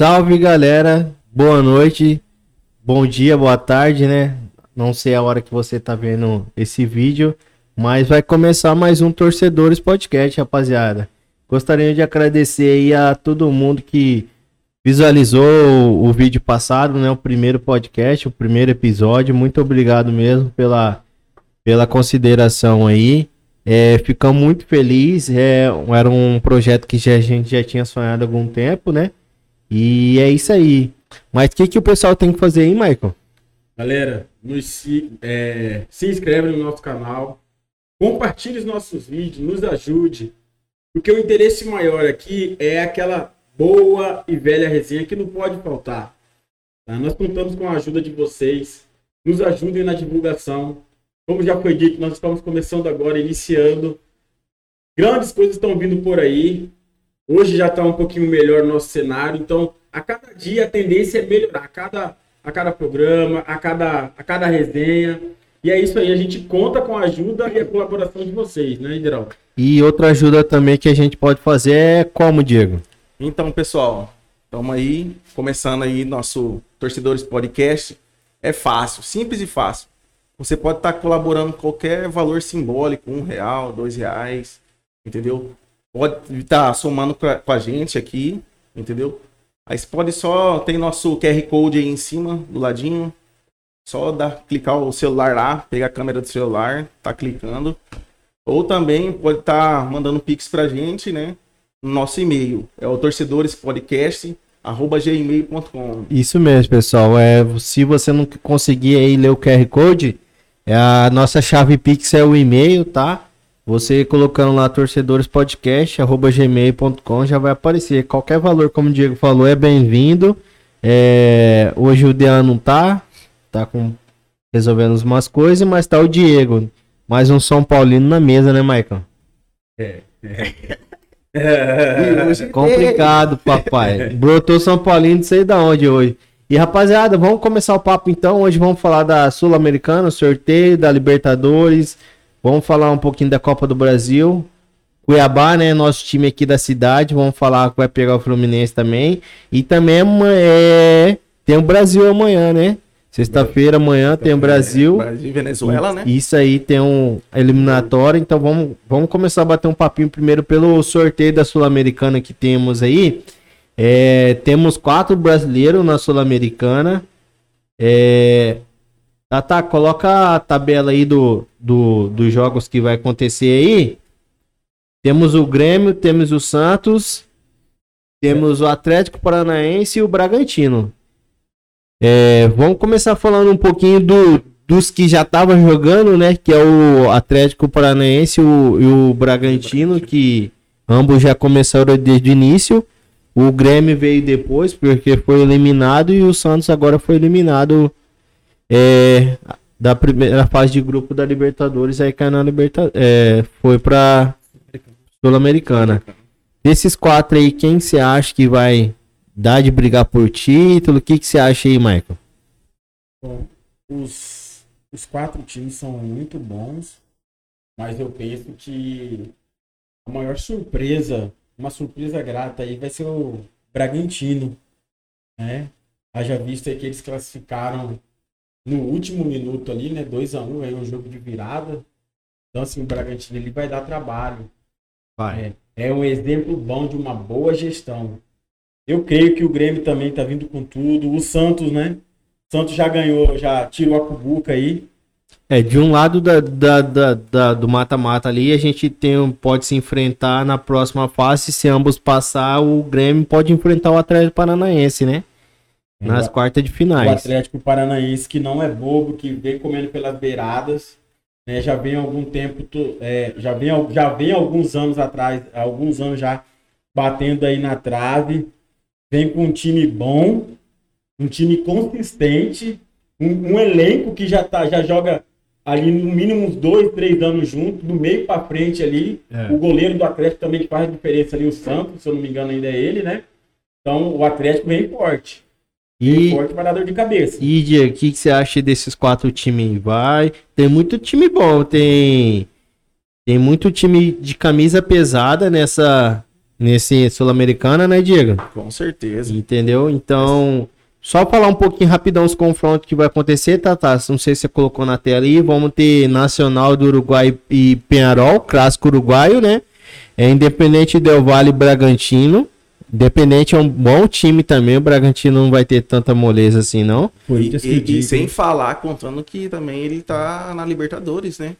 Salve galera, boa noite, bom dia, boa tarde, né? Não sei a hora que você tá vendo esse vídeo, mas vai começar mais um Torcedores Podcast, rapaziada. Gostaria de agradecer aí a todo mundo que visualizou o, o vídeo passado, né? O primeiro podcast, o primeiro episódio. Muito obrigado mesmo pela, pela consideração aí. É, ficamos muito felizes. É, era um projeto que já, a gente já tinha sonhado há algum tempo, né? E é isso aí. Mas o que, que o pessoal tem que fazer aí, Michael? Galera, nos, é, se inscreve no nosso canal, compartilhe os nossos vídeos, nos ajude. Porque o interesse maior aqui é aquela boa e velha resenha que não pode faltar. Tá? Nós contamos com a ajuda de vocês. Nos ajudem na divulgação. Como já foi dito, nós estamos começando agora, iniciando. Grandes coisas estão vindo por aí. Hoje já está um pouquinho melhor o nosso cenário, então a cada dia a tendência é melhorar, a cada, a cada programa, a cada, a cada resenha. E é isso aí, a gente conta com a ajuda e a colaboração de vocês, né, Ideraldo? E outra ajuda também que a gente pode fazer é como, Diego? Então, pessoal, estamos aí, começando aí nosso Torcedores Podcast. É fácil, simples e fácil. Você pode estar colaborando com qualquer valor simbólico, um real, dois reais, entendeu? Pode estar tá somando com a gente aqui, entendeu? Aí você pode só, tem nosso QR Code aí em cima, do ladinho. Só dar, clicar o celular lá, pegar a câmera do celular, tá clicando. Ou também pode estar tá mandando pix pra gente, né? No nosso e-mail. É o torcedorespodcast.gmail.com Isso mesmo, pessoal. É, se você não conseguir aí ler o QR Code, é a nossa chave Pix é o e-mail, tá? Você colocando lá torcedorespodcast.gmail.com já vai aparecer. Qualquer valor, como o Diego falou, é bem-vindo. É, hoje o Dean não tá, tá com, resolvendo umas coisas, mas tá o Diego. Mais um São Paulino na mesa, né, Maicon? É. é. Complicado, papai. Brotou São Paulino, não sei da onde hoje. E rapaziada, vamos começar o papo então. Hoje vamos falar da Sul-Americana, sorteio da Libertadores. Vamos falar um pouquinho da Copa do Brasil. Cuiabá, né? Nosso time aqui da cidade. Vamos falar que vai pegar o Fluminense também. E também é, tem o Brasil amanhã, né? Sexta-feira, amanhã tem o Brasil. Brasil e Venezuela, né? Isso aí tem um eliminatório. Então vamos, vamos começar a bater um papinho primeiro pelo sorteio da Sul-Americana que temos aí. É, temos quatro brasileiros na Sul-Americana. É, Tá, tá, coloca a tabela aí do, do, dos jogos que vai acontecer aí. Temos o Grêmio, temos o Santos, temos o Atlético Paranaense e o Bragantino. É, vamos começar falando um pouquinho do, dos que já estavam jogando, né? Que é o Atlético Paranaense o, e o Bragantino, que ambos já começaram desde o início. O Grêmio veio depois, porque foi eliminado, e o Santos agora foi eliminado é, da primeira fase de grupo da Libertadores, aí caiu na Liberta, é, foi pra Sul-Americana. Desses quatro aí, quem você acha que vai dar de brigar por título? O que, você acha aí, Michael? Bom, os, os quatro times são muito bons, mas eu penso que a maior surpresa, uma surpresa grata aí, vai ser o Bragantino, né? Haja vista que eles classificaram no último minuto ali, né? 2 a 1 um, aí um jogo de virada. Então, assim, o Bragantino ele vai dar trabalho. Vai. É, é um exemplo bom de uma boa gestão. Eu creio que o Grêmio também está vindo com tudo. O Santos, né? O Santos já ganhou, já tirou a cubuca aí. É, de um lado da, da, da, da do mata-mata ali, a gente tem, pode se enfrentar na próxima fase. Se ambos passar, o Grêmio pode enfrentar o Atlético Paranaense, né? Nas o, quartas de finais. O Atlético Paranaense, que não é bobo, que vem comendo pelas beiradas. Né, já vem algum tempo, é, já, vem, já vem alguns anos atrás, alguns anos já batendo aí na trave. Vem com um time bom, um time consistente, um, um elenco que já, tá, já joga ali no mínimo uns dois, três anos junto, do meio para frente ali. É. O goleiro do Atlético também que faz a diferença ali, o Santos, se eu não me engano, ainda é ele, né? Então o Atlético vem forte. E, forte parador de cabeça. E, Diego, o que, que você acha desses quatro times? Vai. Tem muito time bom, tem. Tem muito time de camisa pesada nessa, nesse Sul-Americana, né, Diego? Com certeza. Entendeu? Então, só falar um pouquinho rapidão os confrontos que vai acontecer, tá, tá? Não sei se você colocou na tela aí. Vamos ter Nacional do Uruguai e Penharol, clássico uruguaio, né? É Independente Del Vale e Bragantino. Independente é um bom time também, o Bragantino não vai ter tanta moleza assim, não. E, que e- e diga, sem falar, contando que também ele tá na Libertadores, né?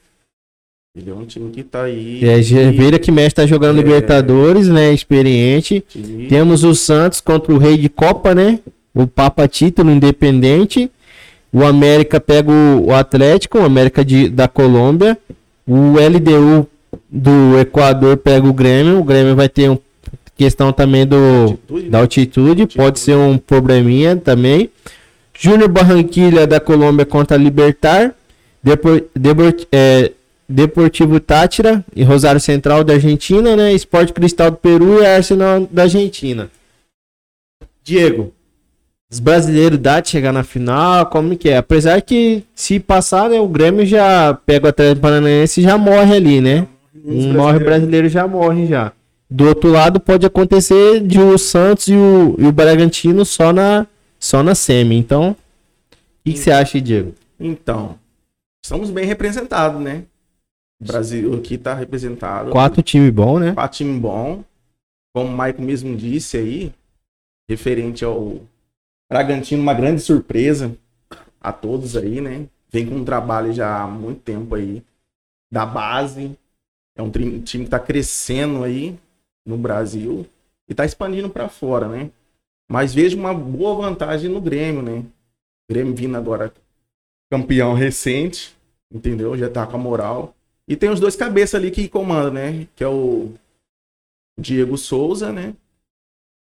Ele é um time que tá aí. É, Gerveira que mexe tá jogando É. Libertadores, né? Experiente. Temos o Santos contra o Rei de Copa, né? O Papa Título Independente. O América pega o, Atlético, o América de, da Colômbia. O LDU do Equador pega o Grêmio. O Grêmio vai ter uma questão também do, Altitude, da né? altitude. Pode ser um probleminha também. Júnior Barranquilha da Colômbia contra Libertar. Depor, Debor- é, Deportivo Tátira e Rosário Central da Argentina, né? Esporte Cristal do Peru e Arsenal da Argentina. Diego, os brasileiros dá de chegar na final, como que é? Apesar que se passar, né, o Grêmio já pega o Atlético Paranaense e já morre ali, né? Um morre brasileiro já morre já. Do outro lado pode acontecer de o Santos e o, e o Bragantino só na só na semi. Então, o que que você acha, Diego? Então, estamos bem representados, né? O Brasil aqui tá representado. Quatro times bons, né? Quatro time bom. Como o Maicon mesmo disse aí, referente ao Bragantino, uma grande surpresa a todos aí, né? Vem com um trabalho já há muito tempo aí da base. É um time que tá crescendo aí no Brasil e tá expandindo para fora, né? Mas vejo uma boa vantagem no Grêmio, né? O Grêmio vindo agora campeão recente, entendeu? Já tá com a moral. E tem os dois cabeças ali que comandam, né? Que é o Diego Souza, né?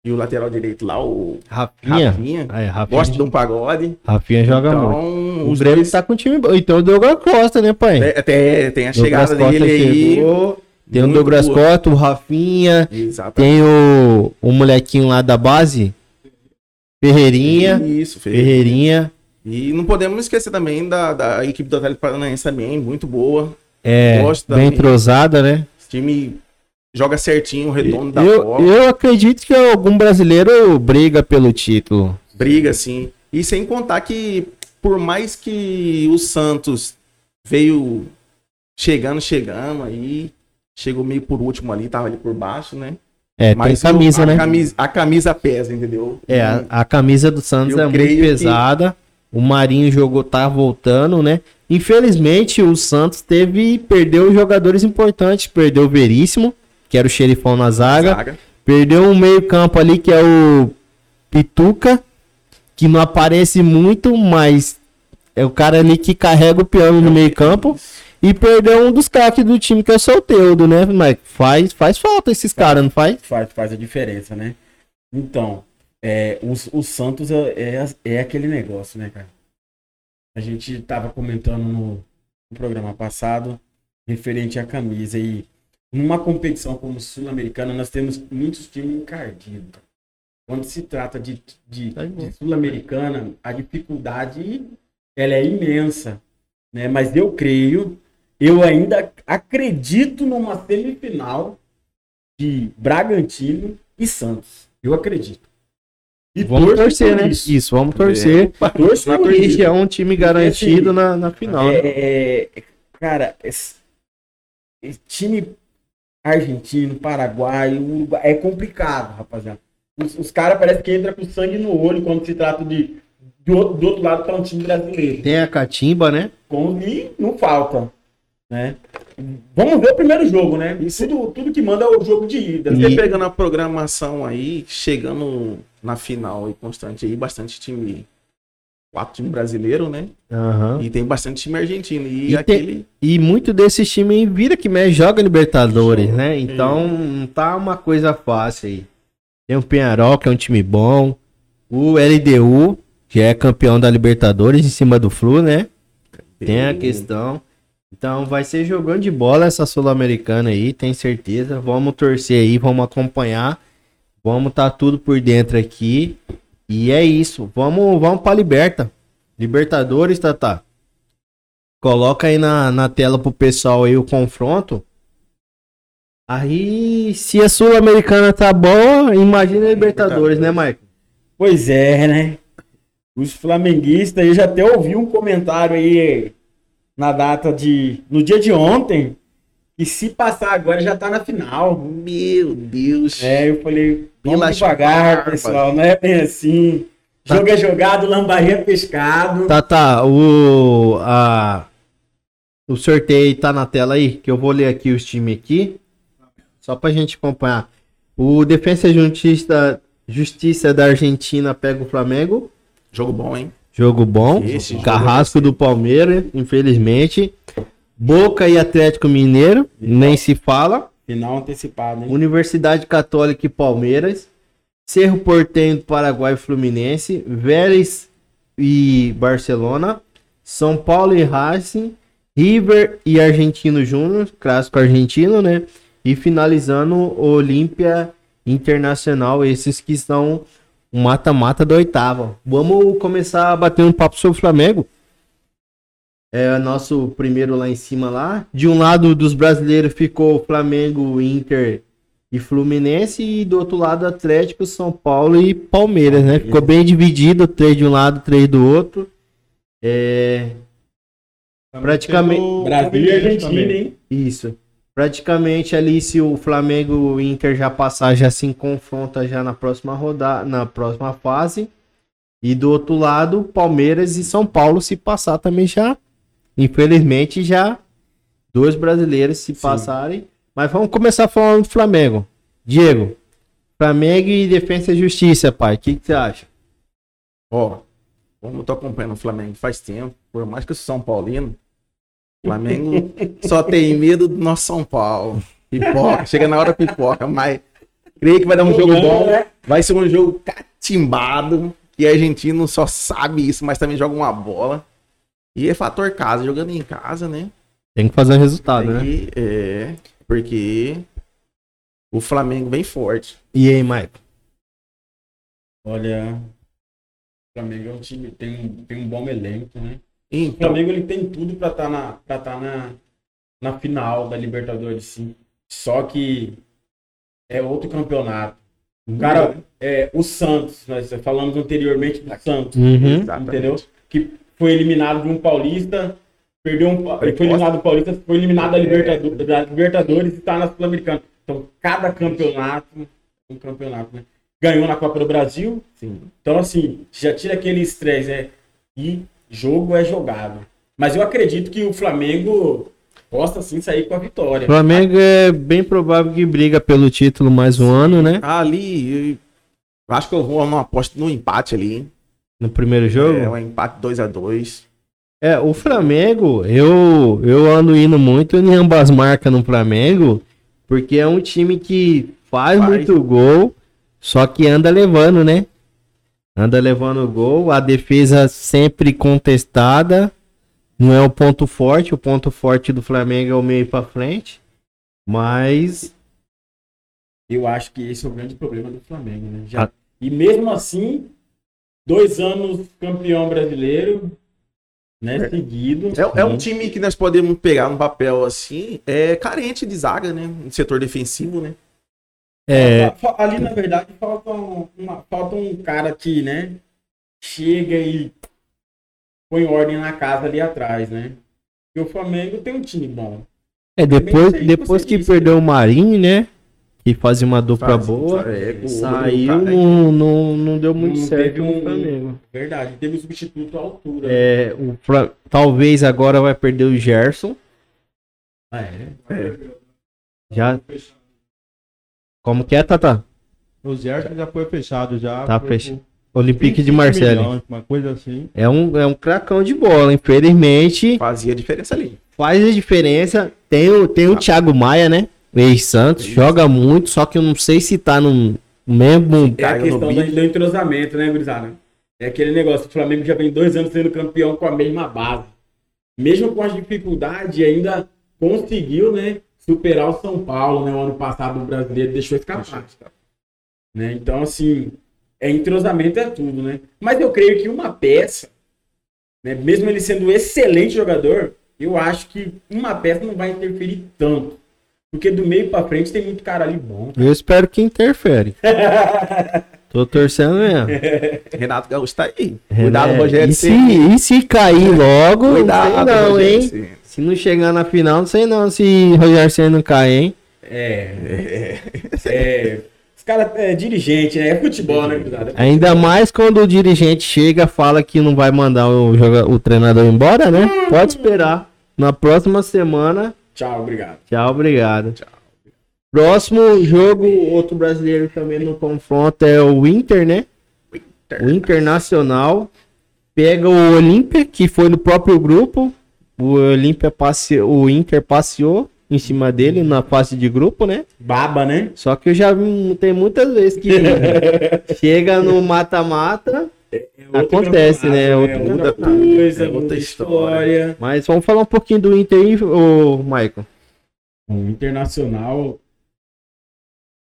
E o lateral direito lá, o Rafinha. Rafinha. É, Rafinha, Gosta de um pagode. Rafinha joga muito. então, O os Grêmio dois... tá com um time bom. Então o Douglas Costa, né, pai? É, Até tem a Douglas chegada Costa dele aí. Tem o muito Douglas boa. Costa, o Rafinha, Exatamente. tem o, o molequinho lá da base, Ferreirinha, Isso, Ferreirinha. Ferreirinha. E não podemos esquecer também da, da equipe do Atlético Paranaense também, muito boa. É, Gosto bem entrosada, né? Esse time joga certinho, o redondo da Eu, bola. eu acredito que algum brasileiro briga pelo título. briga, assim. E sem contar que, por mais que o Santos veio chegando, chegando, aí chegou meio por último ali, tava ali por baixo, né? É, Mas tem camisa, o- a né? Camisa, a camisa pesa, entendeu? É, a, a camisa do Santos Eu é muito creio que- pesada. O Marinho jogou, tá voltando, né? Infelizmente, o Santos teve perdeu jogadores importantes. Perdeu o Veríssimo, que era o xerifão na zaga. Zaga. Perdeu um meio-campo ali que é o Pituca, que não aparece muito, mas é o cara ali que carrega o piano no meio-campo. E perdeu um dos craques do time, que é o Solteudo, né? Mas faz, faz falta esses caras, não faz? faz, faz a diferença, né? Então, é, o, o Santos é, é, é aquele negócio, né, cara? A gente tava comentando no, no programa passado, referente à camisa, e numa competição como Sul-Americana, nós temos muitos times encardidos. Quando se trata de, de, Tá de Sul-Americana, a dificuldade ela é imensa, né? Mas eu creio, eu ainda acredito numa semifinal de Bragantino e Santos. Eu acredito. E Vamos torcer, né? Isso. Isso, vamos torcer. Torço Na torcida é um time garantido na, na final. né? É, é, cara, esse, esse time argentino, paraguaio, é complicado, rapaziada. Os, os caras parecem que entram com sangue no olho quando se trata de. Do, do outro lado tá um time brasileiro. Tem a catimba, né? Com, e não falta. Né? Vamos ver o primeiro jogo, né? Tudo, tudo que manda é o jogo de ida. Você E- pegando a programação aí, chegando na final e constante aí, bastante time. Quatro times brasileiros, né? Aham. E tem bastante time argentino. E, E aquele. E muito desses times vira que mexe, joga Libertadores, Joga. né? Então não tá uma coisa fácil aí. Tem o Penharol, que é um time bom. O LDU, que é campeão da Libertadores em cima do Flu, né? Tem a questão. Então vai ser jogando de bola essa Sul-Americana aí, tem certeza. Vamos torcer aí, vamos acompanhar. Vamos tá tudo por dentro aqui. E é isso. Vamos, vamos pra Liberta. Libertadores, Tata. Coloca aí na, na tela pro pessoal aí o confronto. Aí, se a Sul-Americana tá boa, imagina a Libertadores, né, Mike? Pois é, né? Os flamenguistas, eu já até ouvi um comentário aí na data de. no dia de ontem, que se passar agora já tá na final. Meu Deus. É, eu falei, vamos Pelas devagar, pessoal, não é bem assim. Tá. Jogo é jogado, lambaria é pescado. Tá, tá. O, a, o sorteio tá na tela aí, que eu vou ler aqui os times aqui. Só pra gente acompanhar. O Defensa e Justiça, Justiça da Argentina pega o Flamengo. Jogo bom, hein? Jogo bom. Esse jogo Carrasco ser. do Palmeiras, infelizmente. Boca e Atlético Mineiro, nem se fala. Final antecipado, hein? Universidade Católica e Palmeiras. Cerro Portenho do Paraguai e Fluminense. Vélez e Barcelona. São Paulo e Racing. River e Argentino Júnior, clássico argentino, né? E finalizando Olímpia Internacional, esses que são o mata-mata da oitava. Vamos começar a bater um papo sobre o Flamengo. É nosso primeiro lá em cima lá. De um lado dos brasileiros ficou Flamengo, Inter e Fluminense e do outro lado Atlético, São Paulo e Palmeiras, né? Ficou bem dividido, três de um lado, três do outro. É, Praticamente- Brasil e Argentina, hein? isso. Praticamente ali se o Flamengo e o Inter já passar, já se confronta já na próxima rodada, na próxima fase. E do outro lado, Palmeiras e São Paulo se passar também já. Infelizmente já dois brasileiros se passarem. Mas vamos começar falando do Flamengo. Diego, Flamengo e Defesa e Justiça, pai. O que, que você acha? Ó, como eu tô acompanhando o Flamengo faz tempo, por mais que eu sou São Paulino, o Flamengo só tem medo do nosso São Paulo. Pipoca, chega na hora pipoca, mas creio que vai dar um jogo bom. Vai ser um jogo catimbado, que argentino só sabe isso, mas também joga uma bola. E é fator casa, jogando em casa, né? Tem que fazer o resultado, Tem né? que- é, porque o Flamengo vem forte. E aí, Maicon? Olha, o Flamengo é um time, tem, um- tem um bom elenco, né? O Então, Flamengo ele tem tudo pra estar na, pra tá na, na final da Libertadores, sim. Só que é outro campeonato. O cara, é, o Santos, nós falamos anteriormente do Santos, Uhum. exatamente. entendeu? Que foi eliminado de um paulista, perdeu um, ele foi eliminado do paulista, foi eliminado da Libertadores, da Libertadores e tá na Sul-Americana. Então, cada campeonato, um campeonato, né? Ganhou na Copa do Brasil, Sim. então, assim, já tira aquele estresse, né? E jogo é jogado. Mas eu acredito que o Flamengo possa sim sair com a vitória. Flamengo é bem provável que briga pelo título mais um ano, né? Ali, eu acho que eu vou numa aposta no empate ali. hein? No primeiro jogo. É um empate 2 a 2 É, o Flamengo, eu, eu ando indo muito em ambas marcas no Flamengo, porque é um time que faz, Faz. muito gol, só que anda levando, né? Anda levando gol, a defesa sempre contestada, não é o ponto forte, o ponto forte do Flamengo é o meio pra frente, mas Eu acho que esse é o grande problema do Flamengo, né? Já- Ah. E mesmo assim, dois anos campeão brasileiro, né? Seguido. É, é um time que nós podemos pegar no papel assim, é carente de zaga, né? No setor defensivo, né? É, fa- Ali, na verdade, falta um, uma- falta um cara que, né? Chega e põe ordem na casa ali atrás, né? E o Flamengo tem um time bom. é depois, depois que disse, perdeu o Marinho, né? Que fazia uma dupla Faz- boa. é, Saiu, Caio. não, não, não deu muito Não certo teve no um- Flamengo. Verdade, teve um substituto à altura. É, o Fla- talvez agora vai perder o Gerson. Ah, é? Já. Como que é, Tata? O Zerto já foi fechado já. Tá fechado. Olympique de 25 Marseille. milhões, Uma coisa assim. É um, é um cracão de bola, infelizmente. Fazia diferença ali. Faz a diferença. Tem o, tem o Thiago Maia, né? Ex-Santos. Joga muito, só que eu não sei se tá no mesmo. É a questão do, do entrosamento, né, gurizada? É aquele negócio, o Flamengo já vem dois anos sendo campeão com a mesma base. Mesmo com as dificuldades, ainda conseguiu, né, superar o São Paulo, né, o ano passado o brasileiro deixou escapar. Né? Então, assim, é entrosamento é tudo, né? Mas eu creio que uma peça, né, mesmo ele sendo um excelente jogador, eu acho que uma peça não vai interferir tanto. Porque do meio pra frente tem muito cara ali bom. Eu espero que interfere. Tô torcendo mesmo. Renato Gaúcho tá aí. Cuidado, Rogério. e, se, e se cair logo, Cuidado, não Rogério hein? Ceni. Se não chegar na final, não sei não se Rogério Senna não cai, hein? É. É. Os caras é dirigente, né? É futebol, né, gurizada? Ainda mais quando o dirigente chega fala que não vai mandar o, joga- o treinador embora, né? Pode esperar. Na próxima semana. Tchau, obrigado. Tchau, obrigado. Próximo jogo, outro brasileiro também no confronto é o Inter, né? O Internacional pega o Olímpia, que foi no próprio grupo. O Olímpia passeou, o Inter passeou em cima dele na fase de grupo, né? Baba, né? Só que eu já vi, tem muitas vezes que chega no mata-mata, Acontece, né? É Outra- outra muda coisa, é outra outra história. mas vamos falar um pouquinho do Inter aí, ô Michael. O Internacional,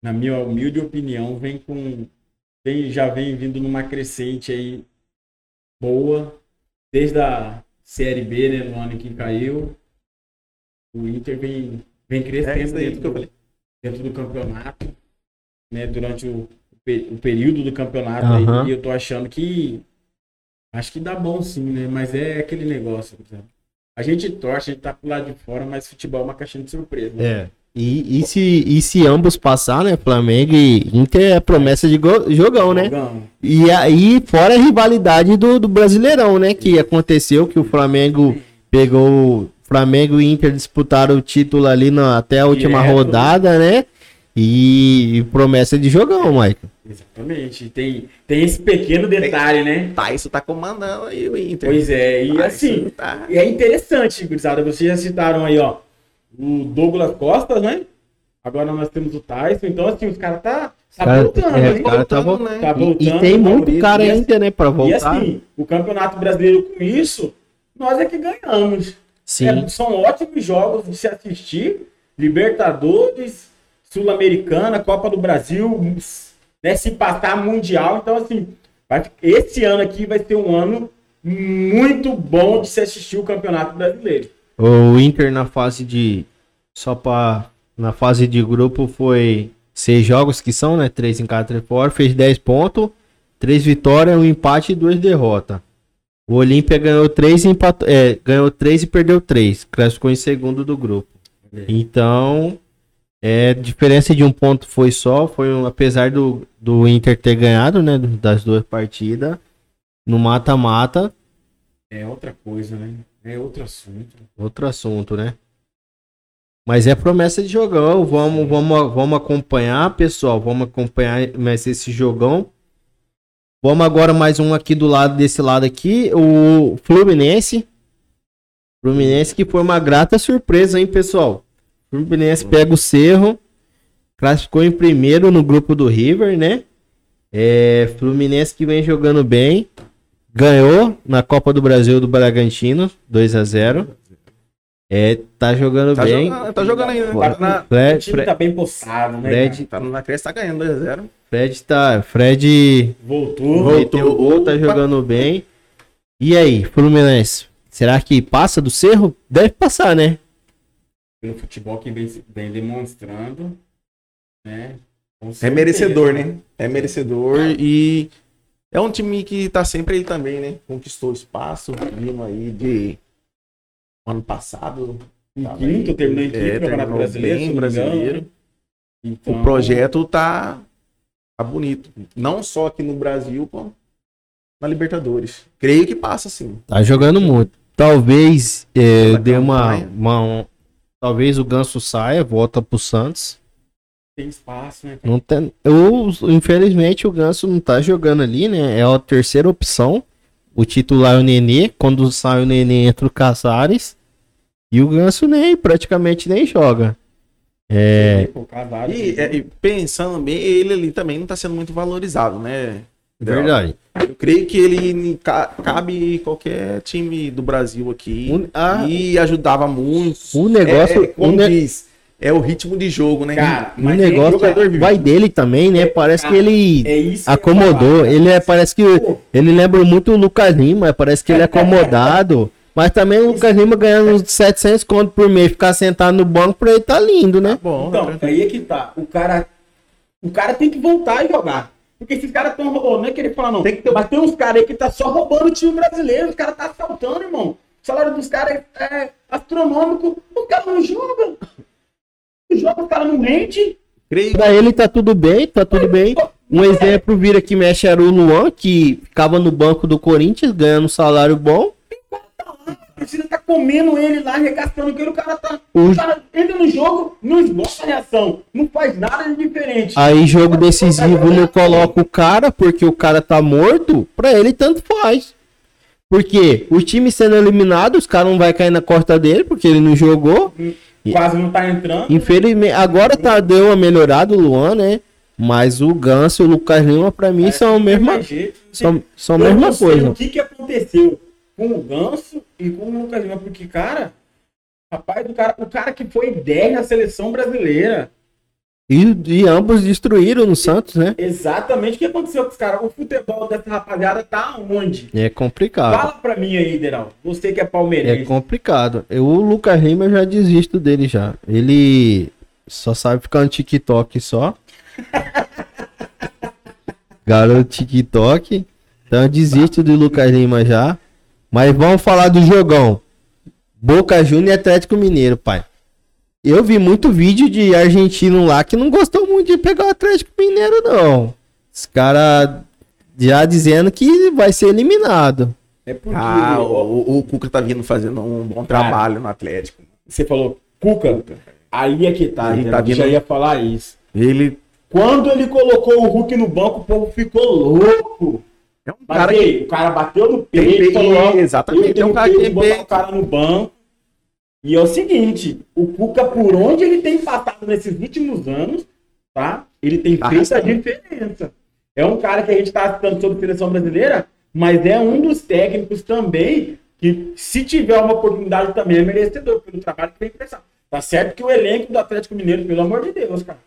na minha humilde opinião, vem com. Vem, já vem vindo numa crescente aí boa. Desde a Série B, né? No ano que caiu. O Inter vem, vem É crescendo aí dentro, do, dentro do campeonato. Né, durante o, o período do campeonato Aham. aí. E eu tô achando que. Acho que dá bom sim, né? Mas é aquele negócio, sabe? A gente torce, a gente tá pro lado de fora, mas futebol é uma caixinha de surpresa. né? E, e, se, e se ambos passar, né? Flamengo e Inter é promessa de go- jogão, né? Jogão. E aí, fora a rivalidade do, do Brasileirão, né? Que aconteceu que o Flamengo pegou. Flamengo e Inter disputaram o título ali na, até a última Direto. rodada, né? E, e promessa de jogão, Michael. Exatamente. Tem, tem esse pequeno detalhe, né? Tyson tá comandando aí o Inter. Pois é, e Tyson assim, Tá... e é interessante, gurizada. Vocês já citaram aí, ó, o Douglas Costa, né? Agora nós temos o Tyson. Então, assim, os caras tá, tá Cara- voltando, é, hein? o cara tá voltando, vol- né? Tá E, voltando. e tem muito favorito. cara E assim- ainda, né? Pra E voltar. assim, o Campeonato Brasileiro com isso, nós é que ganhamos. Sim. É, são ótimos jogos de se assistir. Libertadores, Sul-Americana, Copa do Brasil, né, se passar Mundial. Então, assim, esse ano aqui vai ser um ano muito bom de se assistir o Campeonato Brasileiro. O Inter na fase de. Só pra. Na fase de grupo foi seis jogos que são, né? Três em cada três fora. Fez 10 pontos. Três vitórias, um empate e duas derrotas. O Olímpia ganhou três e empatou. É, ganhou três e perdeu três. Classificou em segundo do grupo. Então. É, diferença de um ponto foi só. Foi um, apesar do, do Inter ter ganhado, né? Das duas partidas. No mata-mata. É outra coisa, né? É outro assunto. Outro assunto, né? Mas é promessa de jogão. Vamos, vamos, vamos acompanhar, pessoal. Vamos acompanhar mais esse jogão. Vamos agora mais um aqui do lado desse lado aqui, o Fluminense. Fluminense que foi uma grata surpresa, hein, pessoal? Fluminense pega o Cerro, classificou em primeiro no grupo do River, né? É, Fluminense que vem jogando bem. Ganhou na Copa do Brasil do Bragantino, 2 a 0 É, tá jogando Tá, bem. jogando, tá jogando ainda. Tá Tá na, O Fred, time Fred, tá bem postado, né? Fred, cara? tá na cresce, tá ganhando 2x0. Fred tá. Fred Voltou. o gol, tá jogando bem. E aí, Fluminense? Será que passa do Cerro? Deve passar, né? Pelo futebol que vem, vem demonstrando, né? É merecedor, né? É merecedor e é um time que tá sempre aí também, né? Conquistou espaço, vindo aí de ano passado. Em tava quinto, aí, terminou em quinto, é, Campeonato Brasileiro, bem brasileiro. Então, O projeto tá, tá bonito. Não só aqui no Brasil, como na Libertadores. Creio que passa, sim. Tá jogando muito. Talvez é, dê uma, uma- um- Talvez o Ganso saia, volta pro Santos. Tem espaço, né? Não tem, eu, infelizmente o Ganso não tá jogando ali, né? É a terceira opção. O titular é o Nenê. Quando sai o Nenê entra o Casares. E o Ganso nem praticamente nem joga. É, E, é, e pensando bem, ele ali também não tá sendo muito valorizado, né? verdade. Eu creio que ele ca- cabe qualquer time do Brasil aqui. O- a- e ajudava muito. O negócio- É, é, como o ne- diz, é o ritmo de jogo, né? Cara, O negócio é jogador vai dele também, né? Parece que ele É que acomodou. falar. Ele é, parece que Pô. ele lembra muito o Lucas Lima. Parece que ele é acomodado. Mas também o Lucas Lima ganhando uns 700 conto por mês, ficar sentado no banco, pra ele tá lindo, né? Bom, Então, aí é que tá. O cara, o cara tem que voltar e jogar. Porque esses caras estão roubando, não é querer falar não. Tem que ter- Mas tem uns caras aí que tá só roubando o time brasileiro. Os caras tá assaltando, irmão. O salário dos caras é, é astronômico. O cara não joga. Joga, o cara não creio Pra ele tá tudo bem, tá tudo bem. Um exemplo vira que mexe era o Luan, que ficava no banco do Corinthians, ganhando um salário bom. A torcida tá comendo ele lá, arregaçando com ele. O cara tá. O- O cara entra no jogo, não esboça a reação. Não faz nada de diferente. Aí jogo decisivo não coloca o cara, porque o cara tá morto, pra ele tanto faz. Porque o time sendo eliminado, os caras não vai cair na costa dele, porque ele não jogou. Quase não tá entrando. Infelizmente, agora tá, deu uma melhorada o Luan, né? Mas o Ganso e o Lucas Lima, pra mim, são a mesma, jeito. são, são mesma coisa. O que, que aconteceu com o Ganso e com o Lucas Lima? Porque, cara, rapaz, o cara, o cara que foi 10 na seleção brasileira. E, e ambos destruíram no Santos, né? Exatamente o que aconteceu com os caras. O futebol dessa rapaziada tá onde? É complicado. Fala pra mim aí, Deraldo. Você que é É palmeirense. complicado. Eu, o Lucas Lima eu já desisto dele já. Ele só sabe ficar no TikTok só. Garoto TikTok. Então eu desisto do Lucas Lima já. Mas vamos falar do jogão. Boca Juniors e Atlético Mineiro, pai. Eu vi muito vídeo de argentino lá que não gostou muito de pegar o Atlético Mineiro, não. Os caras já dizendo que vai ser eliminado. É porque Ah, o, o Cuca tá vindo fazendo um bom trabalho no Atlético. você falou, Cuca, aí é que tá. Ele tá vindo- Já ia falar isso. Ele Quando ele colocou o Hulk no banco, o povo ficou louco. é um cara e que o cara bateu no peito, falou, exatamente, eu tem um cara que o cara no banco. E é o seguinte, o Cuca, por onde ele tem passado nesses últimos anos, tá? Ele tem feito a diferença. É um cara que a gente tá citando sobre seleção brasileira, mas é um dos técnicos também que, se tiver uma oportunidade, também é merecedor pelo trabalho que vem prestando. Tá certo que o elenco do Atlético Mineiro, pelo amor de Deus, cara.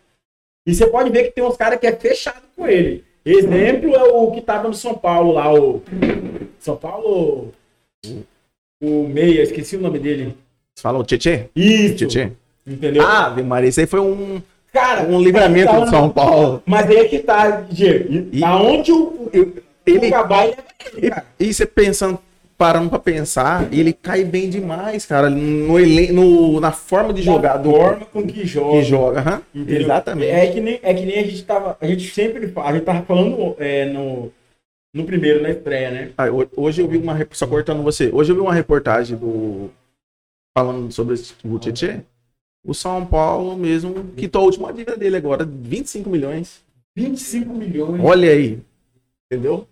E você pode ver que tem uns caras que é fechado com ele. Exemplo é o que tava no São Paulo lá, o. São Paulo. O Meia, esqueci o nome dele. Você fala o Tietê? Isso. Tietê? Entendeu? Ah, Maria, esse aí foi um, cara, um livramento tá- do São Paulo. Mas aí é que tá, Diego. E- Aonde o, Ele, o leva ele, e, e você pensando, parando pra pensar, ele cai bem demais, cara, no, elen- no, na forma de jogar Da forma com que joga. que joga. Entendeu? Exatamente. É que, nem, é que nem a gente tava. A gente sempre. A gente tava falando é, no, no primeiro, na estreia, né? Ah, ho- hoje eu vi uma só cortando você. Hoje eu vi uma reportagem do falando sobre esse- o Tietê. O São Paulo mesmo quitou a última dívida dele agora, 25 milhões. 25 milhões. Olha aí. Entendeu?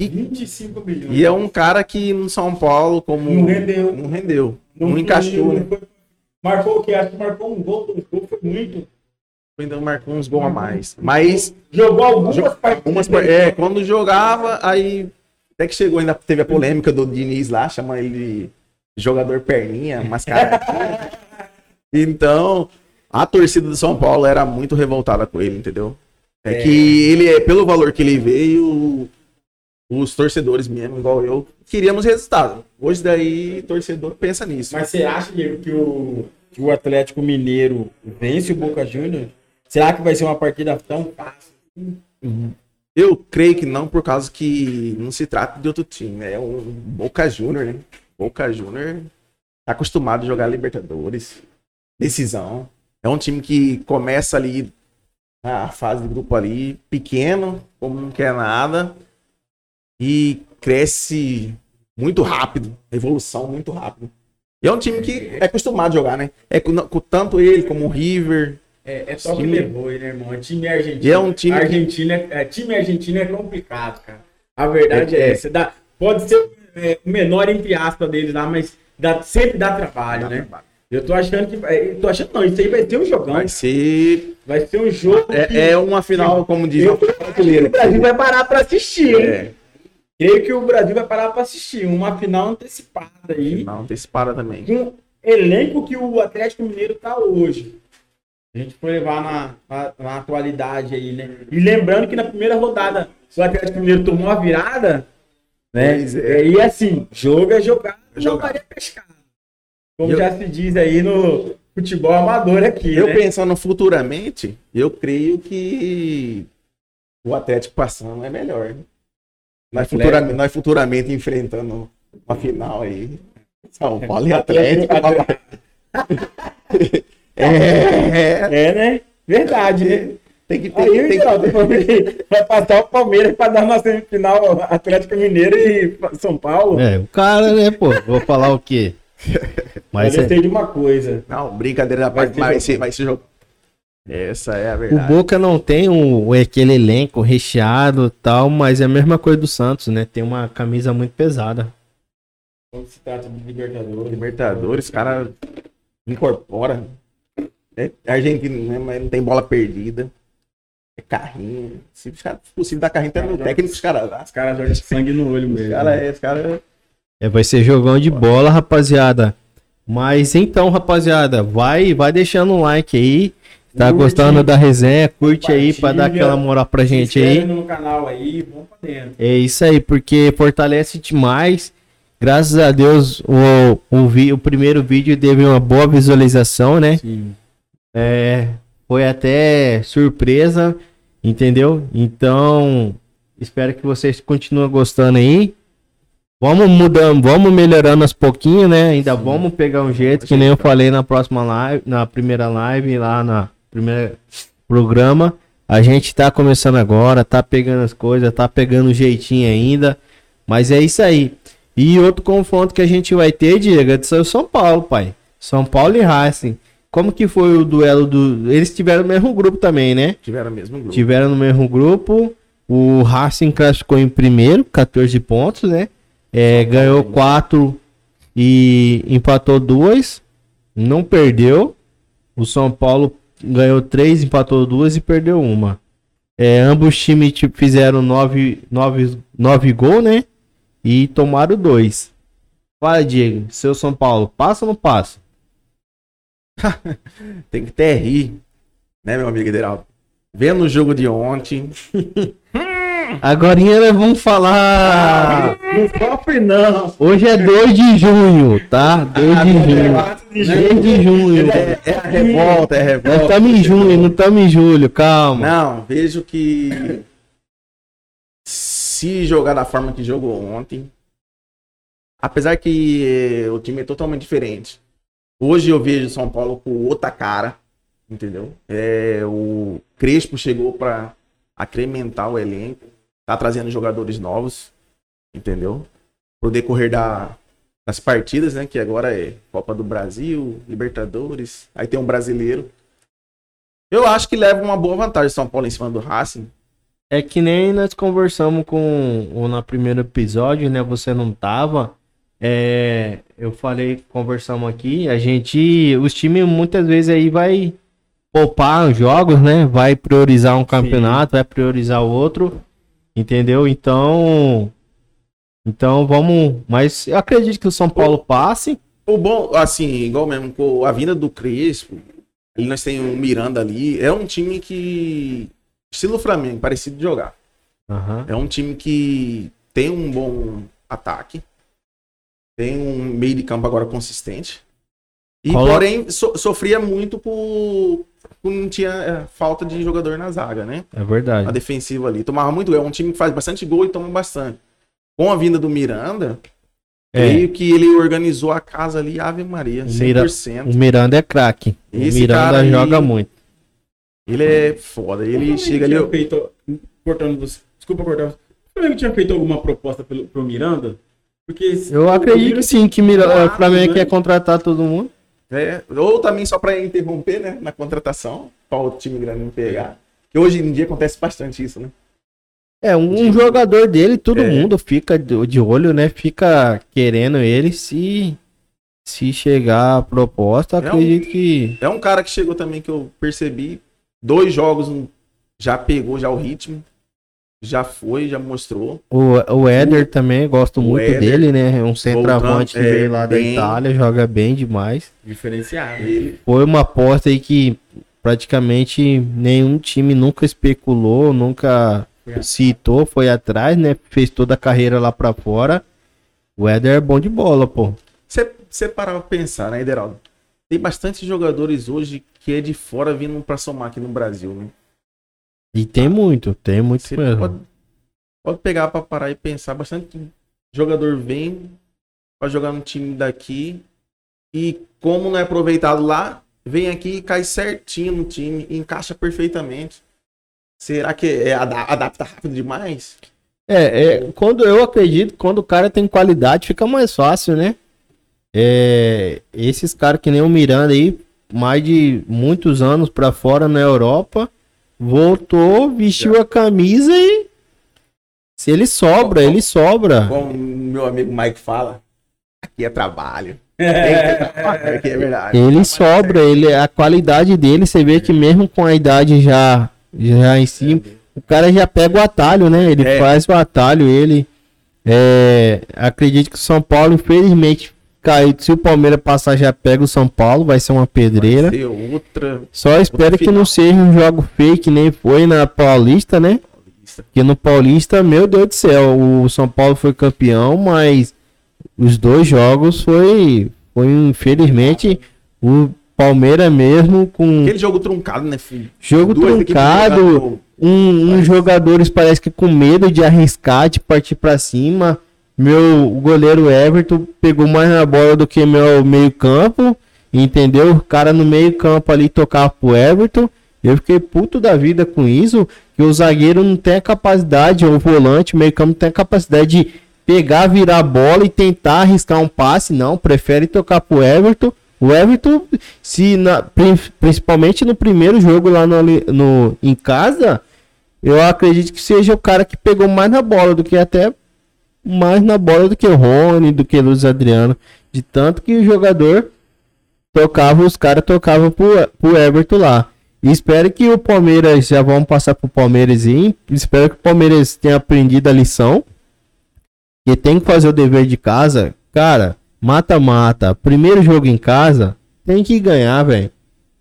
25 milhões. E é um cara que no São Paulo como Não rendeu. não rendeu, não, Não encaixou, né? não foi- Marcou o que? Acho que marcou um gol, dois gols, foi muito. ainda marcou uns gols a mais. Mas Jogou algumas Jo- partidas. é, quando jogava, aí até que chegou ainda teve a polêmica do Diniz lá, chama ele de jogador perninha, mascarado. então, a torcida do São Paulo era muito revoltada com ele, entendeu? É, É. que ele é pelo valor que ele veio, os torcedores mesmo, igual eu, queríamos resultado. Hoje daí torcedor pensa nisso. Mas você acha, que o, que o Atlético Mineiro vence o Boca Juniors? Será que vai ser uma partida tão fácil? Eu creio que não, por causa que não se trata de outro time? É um Boca Júnior, né? Boca Júnior tá acostumado a jogar Libertadores, decisão. É um time que começa ali a fase de grupo ali, pequeno, como não quer nada, e cresce muito rápido, evolução muito rápido. E é um time que é acostumado a jogar, né? É com, com tanto ele como o River. É, é só que Time- levou, né, irmão? É time argentino. E é um time que- Argentina, é, time argentino é complicado, cara. A verdade é, É- é. essa. Dá, pode ser é, o menor entre aspas deles lá, mas dá, sempre dá trabalho, né? Eu tô achando que. é, Eu tô achando, não, isso aí vai ser um jogão. Vai ser. Vai ser um jogo. que- É, é uma final, como diz Eu que o Brasil vai parar pra assistir, hein? É. Creio que o Brasil vai parar pra assistir. Uma final antecipada aí. Não, antecipada também. O elenco que o Atlético Mineiro tá hoje. A gente foi levar na, na, na atualidade aí, né? E lembrando que na primeira rodada o Atlético Mineiro tomou a virada, né? É. E assim, jogo é não jogar. estaria pescado. Como Eu- já se diz aí no futebol amador aqui, Eu né? pensando futuramente, eu creio que o Atlético passando é melhor. né? Nós, futuramente, nós futuramente enfrentando uma final aí. São Paulo e Atlético- Atlético. é, É, né? Verdade, né? Tem que ter. Aí o tem que... vai passar o Palmeiras para dar uma semifinal Atlético Mineiro e São Paulo. É, o cara, né, pô? Vou falar o quê? Mas eu é, de uma coisa. Não, brincadeira da parte, mas vai ser, vai ser jogo. Essa é a o verdade. Boca não tem um, aquele elenco recheado e tal, mas é a mesma coisa do Santos, né? Tem uma camisa muito pesada. Quando se trata de Libertadores. Libertadores, cara incorpora. É argentino, né? Mas não tem bola perdida. É carrinho. Se os caras- possível dar carrinho, até no técnico, os caras. Os caras jogam sangue no olho Os mesmo. caras é, os caras. É, vai ser jogão de bola, rapaziada. Mas então, rapaziada, vai, vai deixando um like aí. Tá Curte, gostando da resenha? Curte aí pra dar aquela moral pra gente aí. no canal aí, vamos pra dentro. É isso aí, porque fortalece demais. Graças a Deus, o, o, vi, o primeiro vídeo teve uma boa visualização, né? Sim. É, foi até surpresa, entendeu? Então, espero que vocês continuem gostando aí. Vamos mudando, vamos melhorando aos pouquinhos, né? Ainda vamos pegar um jeito, que nem eu falei na próxima live, na primeira live, lá na primeira programa. A gente tá começando agora, tá pegando as coisas, tá pegando o jeitinho ainda. Mas é isso aí. E outro confronto que a gente vai ter, Diego, é do São Paulo, pai. São Paulo e Racing. Como que foi o duelo do. Eles tiveram no mesmo grupo também, né? Tiveram o mesmo grupo. Tiveram no mesmo grupo. O Racing classificou em primeiro, 14 pontos, né? É, ganhou 4 e empatou 2. Não perdeu. O São Paulo ganhou 3, empatou 2 e perdeu uma. É, ambos times fizeram 9 nove, nove gols, né? E tomaram 2. Fala, Diego. Seu São Paulo, passa ou não passa? Tem que até rir. Né, meu amigo Ederaldo? Vendo o jogo de ontem. Agora nós vamos falar. Não sofre não. Hoje é 2 de junho, tá? 2 de junho. 4 de 2 de junho. É, é a revolta, é a Nós revolta. estamos em junho, não estamos em julho, calma. Não, vejo que se jogar da forma que jogou ontem, apesar que eh, o time é totalmente diferente. Hoje eu vejo São Paulo com outra cara, entendeu? É, o Crespo chegou para acrementar o elenco, tá trazendo jogadores novos, entendeu? Pro decorrer da, das partidas, né? Que agora é Copa do Brasil, Libertadores, aí tem um brasileiro. Eu acho que leva uma boa vantagem São Paulo em cima do Racing. É que nem nós conversamos com o no primeiro episódio, né? Você não tava. É, eu falei, conversamos aqui, a gente, os times muitas vezes aí vai poupar os jogos, né? Vai priorizar um campeonato, vai priorizar o outro, entendeu? Então, então vamos, mas eu acredito que o São Paulo passe. O bom, assim, igual mesmo com a vinda do Crespo, ali nós temos o Miranda ali, é um time que. Estilo Flamengo, parecido de jogar. Aham. É um time que tem um bom ataque, tem um meio de campo agora consistente. E Colo- porém so- sofria muito por, por não tinha é, falta de jogador na zaga, né? É A verdade. defensiva ali. Tomava muito gol. É um time que faz bastante gol e toma bastante. Com a vinda do Miranda, É, creio que ele organizou a casa ali, Ave Maria, Mira- 100%. o Miranda é craque. O Esse Miranda aí- joga muito. Ele é foda. Ele chega ali. Tinha feito, cortando você. Desculpa cortar você. O Flamengo tinha feito alguma proposta pelo, pro Miranda? Porque Eu acredito que sim, que Mira... Claro, o Flamengo né? quer contratar todo mundo. É, ou também só pra interromper, né? Na contratação, para o time grande não pegar. Que hoje em dia acontece bastante isso, né? É, um, jogador dele, todo É. mundo fica de olho, né? Fica querendo ele se se chegar a proposta, É um- acredito que É um cara que chegou também que eu percebi. Dois jogos já pegou já o ritmo. Já foi, já mostrou. o, o Éder também, gosto O muito Éder, dele, né? É um centroavante que é, veio lá da bem. Itália, joga bem demais. Diferenciado. Ele Foi uma aposta aí que praticamente nenhum time nunca especulou, nunca Foi citou, foi atrás, né? Fez toda a carreira lá pra fora. O Éder é bom de bola, pô. Você, você parar pra pensar, né, Ederaldo? Tem bastante jogadores hoje que é de fora vindo pra somar aqui no Brasil, né? E tem muito, tem muito Você mesmo. pode, pode pegar pra parar e pensar. Bastante jogador vem pra jogar no time daqui e como não é aproveitado lá, vem aqui e cai certinho no time, encaixa perfeitamente. Será que é, ada- adapta rápido demais? É, é, quando eu acredito, quando o cara tem qualidade, fica mais fácil, né? É, esses caras que nem o Miranda aí, mais de muitos anos pra fora na Europa, voltou, vestiu a camisa e se ele sobra, ele sobra. Como meu amigo Mike fala, aqui é trabalho. Tem que ter trabalho, aqui é verdade. Ele sobra, ele a qualidade dele, você vê que mesmo com a idade já já em cima, o cara já pega o atalho, né? Ele É. faz o atalho, ele é, acredito que o São Paulo, infelizmente, caiu. Se o Palmeiras passar, já pega o São Paulo, vai ser uma pedreira. Ser outra Só espero que não seja um jogo fake, nem foi na Paulista, né? lista. Porque no Paulista, meu Deus do céu, o São Paulo foi campeão, mas os dois jogos foi, foi infelizmente, o Palmeiras mesmo com Aquele jogo truncado, né, filho? jogo Duas truncado, um, uns jogadores parece que com medo de arriscar, de partir pra cima. Meu goleiro Everton pegou mais na bola do que meu meio campo, entendeu? O cara no meio campo ali tocava pro Everton. Eu fiquei puto da vida com isso, que o zagueiro não tem a capacidade, ou o volante, o meio campo não tem a capacidade de pegar, virar a bola e tentar arriscar um passe, não, prefere tocar pro Everton. O Everton, se na- prin- principalmente no primeiro jogo lá no, no- em casa, eu acredito que seja o cara que pegou mais na bola do que até mais na bola do que o Rony, do que o Luiz Adriano. De tanto que o jogador tocava, os caras tocavam pro, pro Everton lá. E espero que o Palmeiras, já vamos passar pro Palmeiras aí, espero que o Palmeiras tenha aprendido a lição. Que tem que fazer o dever de casa. Cara, mata-mata. Primeiro jogo em casa, tem que ganhar, velho.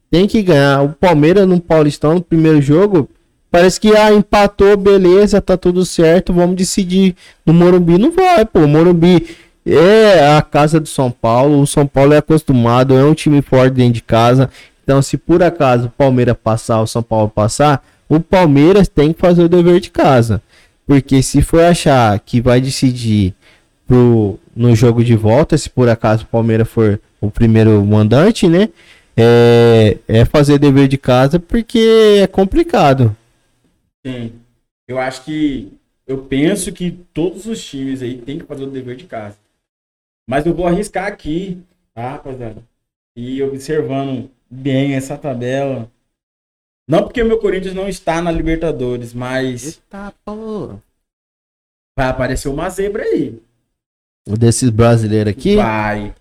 Tem que ganhar. O Palmeiras no Paulistão, no primeiro jogo, parece que ah, empatou, beleza, tá tudo certo, vamos decidir. No Morumbi não vai, pô. Morumbi é a casa do São Paulo. O São Paulo é acostumado, é um time forte dentro de casa. Então, se por acaso o Palmeiras passar, o São Paulo passar, o Palmeiras tem que fazer o dever de casa. Porque se for achar que vai decidir pro, no jogo de volta, se por acaso o Palmeiras for o primeiro mandante, né? É, é fazer dever de casa porque é complicado. Sim. Eu acho que. Eu penso que todos os times aí têm que fazer o dever de casa. Mas eu vou arriscar aqui, tá, rapaziada? E observando bem essa tabela. Não porque o meu Corinthians não está na Libertadores, mas Eita, pô. vai aparecer uma zebra aí. Desses brasileiros aqui, Vai.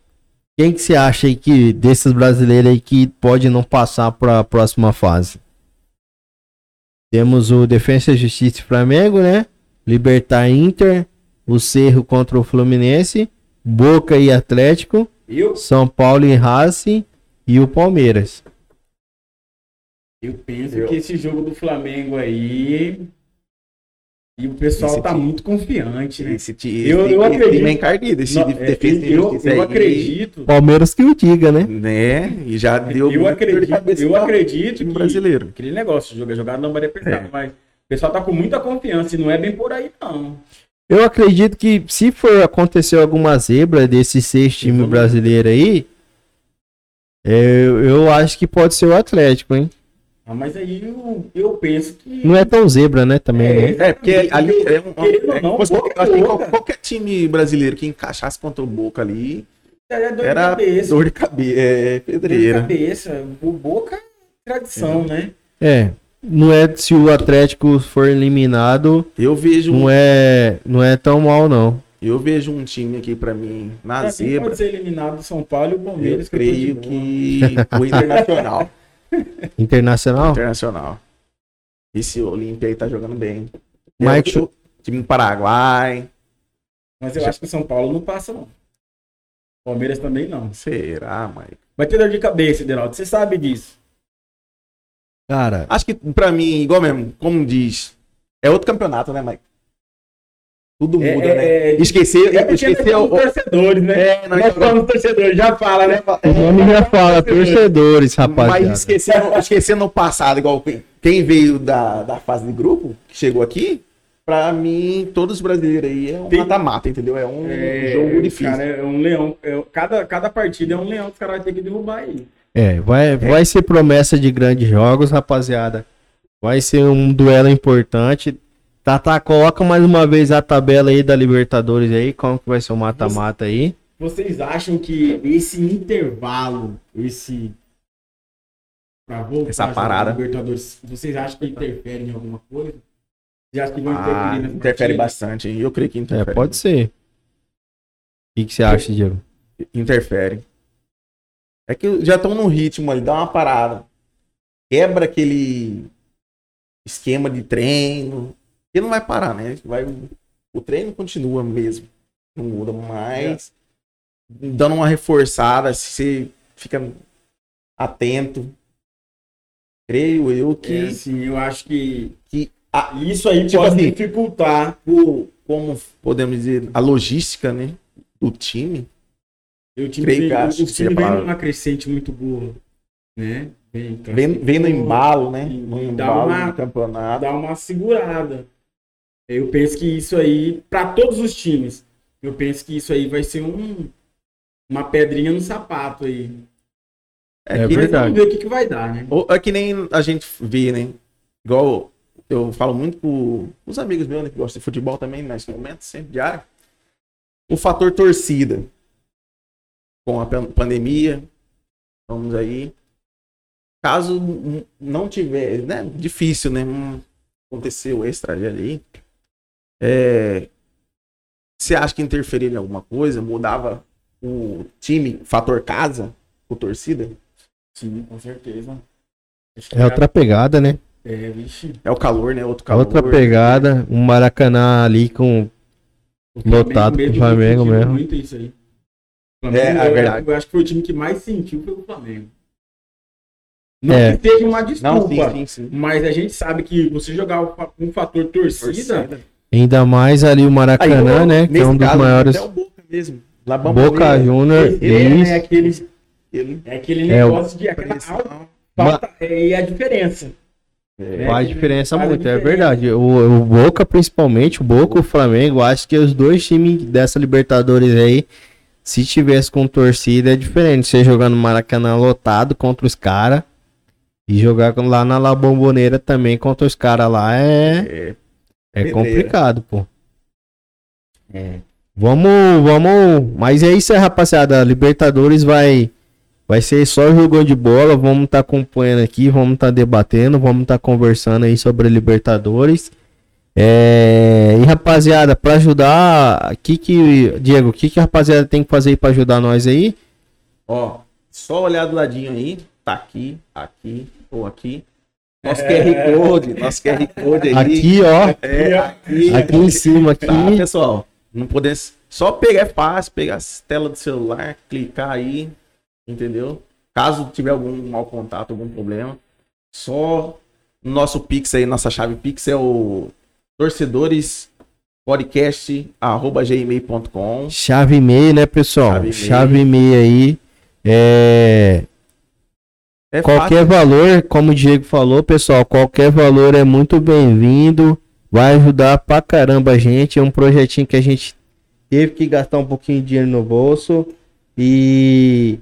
quem que você acha aí que desses brasileiros aí que pode não passar para a próxima fase? Temos o Defensa e Justiça e Flamengo, né? Libertar Inter, o Cerro contra o Fluminense, Boca e Atlético, Eu, São Paulo e Racing e o Palmeiras. eu penso Eu- que esse jogo do Flamengo aí. E o pessoal Esse tá time- muito confiante, né? Esse time, Eu- eu esse acredito- time é encardido. Esse Não, é, defesa eu, eu acredito. Palmeiras que o diga, né? Né? E já deu Eu acredito, eu acredito que brasileiro. aquele negócio, jogar jogado não vai pesado, É. mas o pessoal tá com muita confiança e não é bem por aí, não. Eu acredito que se for acontecer alguma zebra desses seis times brasileiros aí, eu, eu acho que pode ser o Atlético, hein? Ah, mas aí eu, eu penso que. Não é tão zebra, né? Também, É, né? É, porque ali é um. Ou é, não, fosse- Boca eu acho que Boca. qual- qualquer time brasileiro que encaixasse contra o Boca ali é dor era de cabeça. dor de cabeça. É, Dor de pedreira. cabeça. O Boca é tradição, né? É. Não é se o Atlético for eliminado, Eu vejo, não é, não é tão mal, não. eu vejo um time aqui pra mim na Pra mim zebra. pode ser eliminado o São Paulo e o Palmeiras. eu creio boa. que o Internacional. Internacional? Internacional. Esse Olímpia aí tá jogando bem. Mike- outro time do Paraguai. Mas eu acho que o São Paulo não passa, não. Palmeiras também não. Será, Mike? Vai ter dor de cabeça,Ederaldo. Você sabe disso. Cara, Acho que pra mim, igual mesmo, como diz, é outro campeonato, né, Mike? Tudo É, muda, é, né? é, Esquecer, É esquecer somos o. torcedores, né? É, nós nós somos torcedores, já fala, né? O nome já fala, torcedores, rapaziada. Mas esquecendo, esquecendo o passado, igual quem- veio da, da fase de grupo, que chegou aqui, pra mim, todos os brasileiros aí é um Tem- mata-mata, entendeu? É um É, jogo difícil. Cara, é um leão. é- cada, cada partida é um leão que os caras vão ter que derrubar aí. É, vai, vai ser promessa de grandes jogos, rapaziada. Vai ser um duelo importante. Tata, coloca mais uma vez a tabela aí da Libertadores aí, como que vai ser o mata-mata aí. Vocês acham que esse intervalo, esse. Pra voltar Essa parada. Libertadores, vocês acham que interfere em alguma coisa? Vocês acham que vão Ah, interferir interfere partida? bastante, hein? Eu creio que É, interfere. pode ser. O que, que você acha, Diego? Interfere. É que já estão no ritmo ali, dá uma parada. Quebra aquele esquema de treino. E não vai parar, né? Vai, o treino continua mesmo. Não muda mais. Dando uma reforçada, se você fica atento. Creio eu que, É, assim, eu acho que que a, isso aí Tipo pode assim, dificultar. o, como podemos dizer, a logística, né? Do time. O time, Creio vem, que o, o time vem numa crescente muito boa. Né? Vem, Vem, vem no embalo, né? No dá embalo uma- do campeonato. dar uma segurada. Eu penso que isso aí, para todos os times, eu penso que isso aí vai ser um, uma pedrinha no sapato aí. É que- verdade. Vamos ver o que, que vai dar, né? Ou- É que nem a gente vê, né? Igual eu falo muito com os amigos meus, né, que gostam de futebol também, nesse momento, sempre diário. O fator torcida. Com a pan- pandemia, vamos aí. Caso não tiver, né? Difícil, né? Hum, Aconteceu esse tragédia aí. É, você acha que interferiria em alguma coisa? Mudava o time, fator casa, o torcida? Sim, com certeza. É outra pegada, né? É, vixe. É o calor, né? Outro É calor. outra pegada. Um Maracanã ali com. O Lotado com o Flamengo mesmo. Muito isso aí. O É, Flamengo, é eu- verdade. Eu acho que foi o time que mais sentiu foi o Flamengo. Não É. que teve uma Não, desculpa, sim, sim, sim. mas a gente sabe que você jogar um fator torcida, Torcida. Ainda mais ali o Maracanã, Aí, né? Que é um dos caso, maiores. até o Boca mesmo. Boca Júnior. ele isso. é aquele, ele- é aquele É, o- negócio de aquela pressão. alta, falta, é, e a diferença. É. Faz que diferença faz muito, é diferença. verdade. O, o Boca, principalmente, o Boca e o Flamengo, acho que os dois times dessa Libertadores aí, se tivesse com torcida, é diferente. Você jogar no Maracanã lotado contra os caras e jogar lá na La Bomboneira também contra os caras lá é, É. é Pedreira. complicado, pô. Vamos, vamos. Mas é isso aí, rapaziada. Libertadores vai. Vai ser só jogando de bola. Vamos estar acompanhando aqui, vamos estar debatendo, vamos estar conversando aí sobre Libertadores. É, e rapaziada, para ajudar, que que Diego, o que que a rapaziada tem que fazer para ajudar nós aí? Ó, só olhar do ladinho aí. Tá aqui, aqui ou aqui. Nosso QR Code, nosso QR Code aí. Aqui, ó, É, aqui. aqui em cima aqui. Tá, pessoal. Não podemos. Só pegar é fácil, pegar a tela do celular, clicar aí, entendeu? Caso tiver algum mau contato, algum problema, só no nosso Pix aí, nossa chave Pix é o torcedorespodcast@gmail.com. Chave e meia, né, pessoal? Chave e. Chave e meia aí. É, É Qualquer valor, como o Diego falou, pessoal, qualquer valor é muito bem-vindo. Vai ajudar pra caramba a gente. É um projetinho que a gente teve que gastar um pouquinho de dinheiro no bolso. E,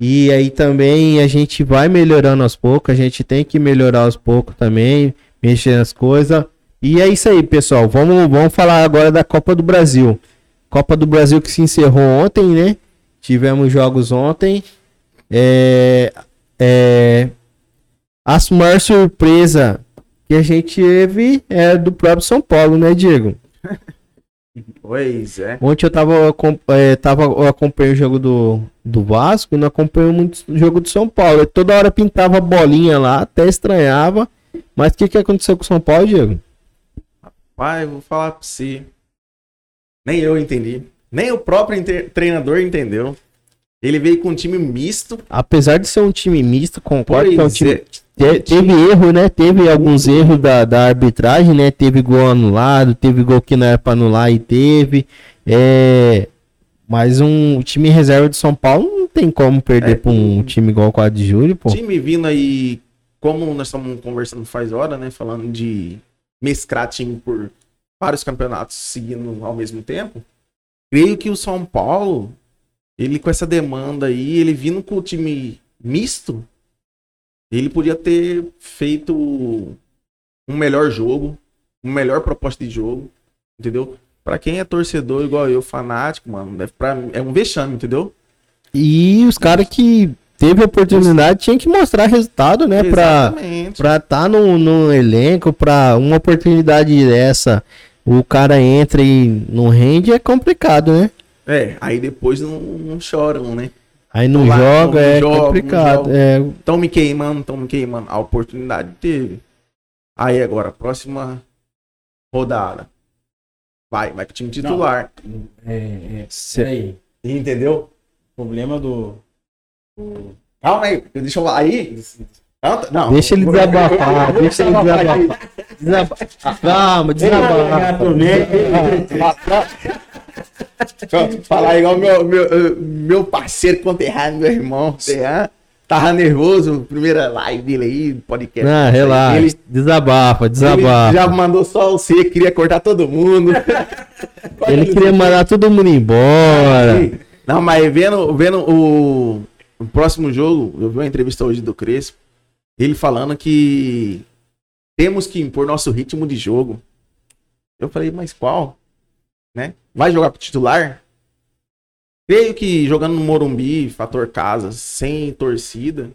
e aí também a gente vai melhorando aos poucos. A gente tem que melhorar aos poucos também, mexer nas coisas. E é isso aí, pessoal. Vamos, vamos falar agora da Copa do Brasil. Copa do Brasil que se encerrou ontem, né? Tivemos jogos ontem. É, é, a maior surpresa que a gente teve é do próprio São Paulo, né, Diego? Pois é. Ontem eu tava, é, tava eu acompanhei o jogo do, do Vasco e não acompanhei muito o jogo do São Paulo. Eu toda hora pintava bolinha lá, até estranhava. Mas o que, que aconteceu com o São Paulo, Diego? Eu vou falar pra você. Nem eu entendi. Nem o próprio treinador entendeu. Ele veio com um time misto. Apesar de ser um time misto, concordo que é um time é. Te- teve erro, né? Teve alguns erros da, da arbitragem, né? Teve gol anulado, teve gol que não era pra anular e teve. É... Mas um time reserva de São Paulo não tem como perder É, pra um time igual o 4 de julho, pô. Time vindo aí, como nós estamos conversando faz hora, né? Falando de mesclar time por vários campeonatos seguindo ao mesmo tempo. Creio que o São Paulo, ele com essa demanda aí, ele vindo com o time misto, ele podia ter feito um melhor jogo, uma melhor proposta de jogo, entendeu? Pra quem é torcedor igual eu, fanático, mano, deve pra, é um vexame, entendeu? E os caras que teve a oportunidade tinham que mostrar resultado, né? Exatamente. pra tá no, no elenco, pra uma oportunidade dessa, o cara entra e não rende, é complicado, né? É, aí depois não, não choram, né? Aí não Lá, joga, não é joga, não complicado. joga. É, Estão me queimando, estão me queimando. A oportunidade teve. Aí agora, próxima rodada. Vai, vai com o time titular. É, é. Cê- Peraí. Entendeu? O problema do. Calma aí, deixa eu aí. Não, tá- não. Deixa ele desabafar, deixa ele desabafar. Desaba- Calma, desabafa. Deixa eu falar igual meu, meu, eh, meu parceiro conterrâneo, meu irmão. Terran. Tava nervoso, primeira live dele aí, podcast. Não, relaxa. Ele, Desabafa, ele desabafa. já mandou só você, queria cortar todo mundo. Ele queria mandar todo mundo embora. Não, mas vendo, vendo o, o próximo jogo, eu vi uma entrevista hoje do Crespo, ele falando que temos que impor nosso ritmo de jogo. Eu falei, mas qual? Né? Vai jogar pro titular? Creio que jogando no Morumbi, fator casa, sem torcida,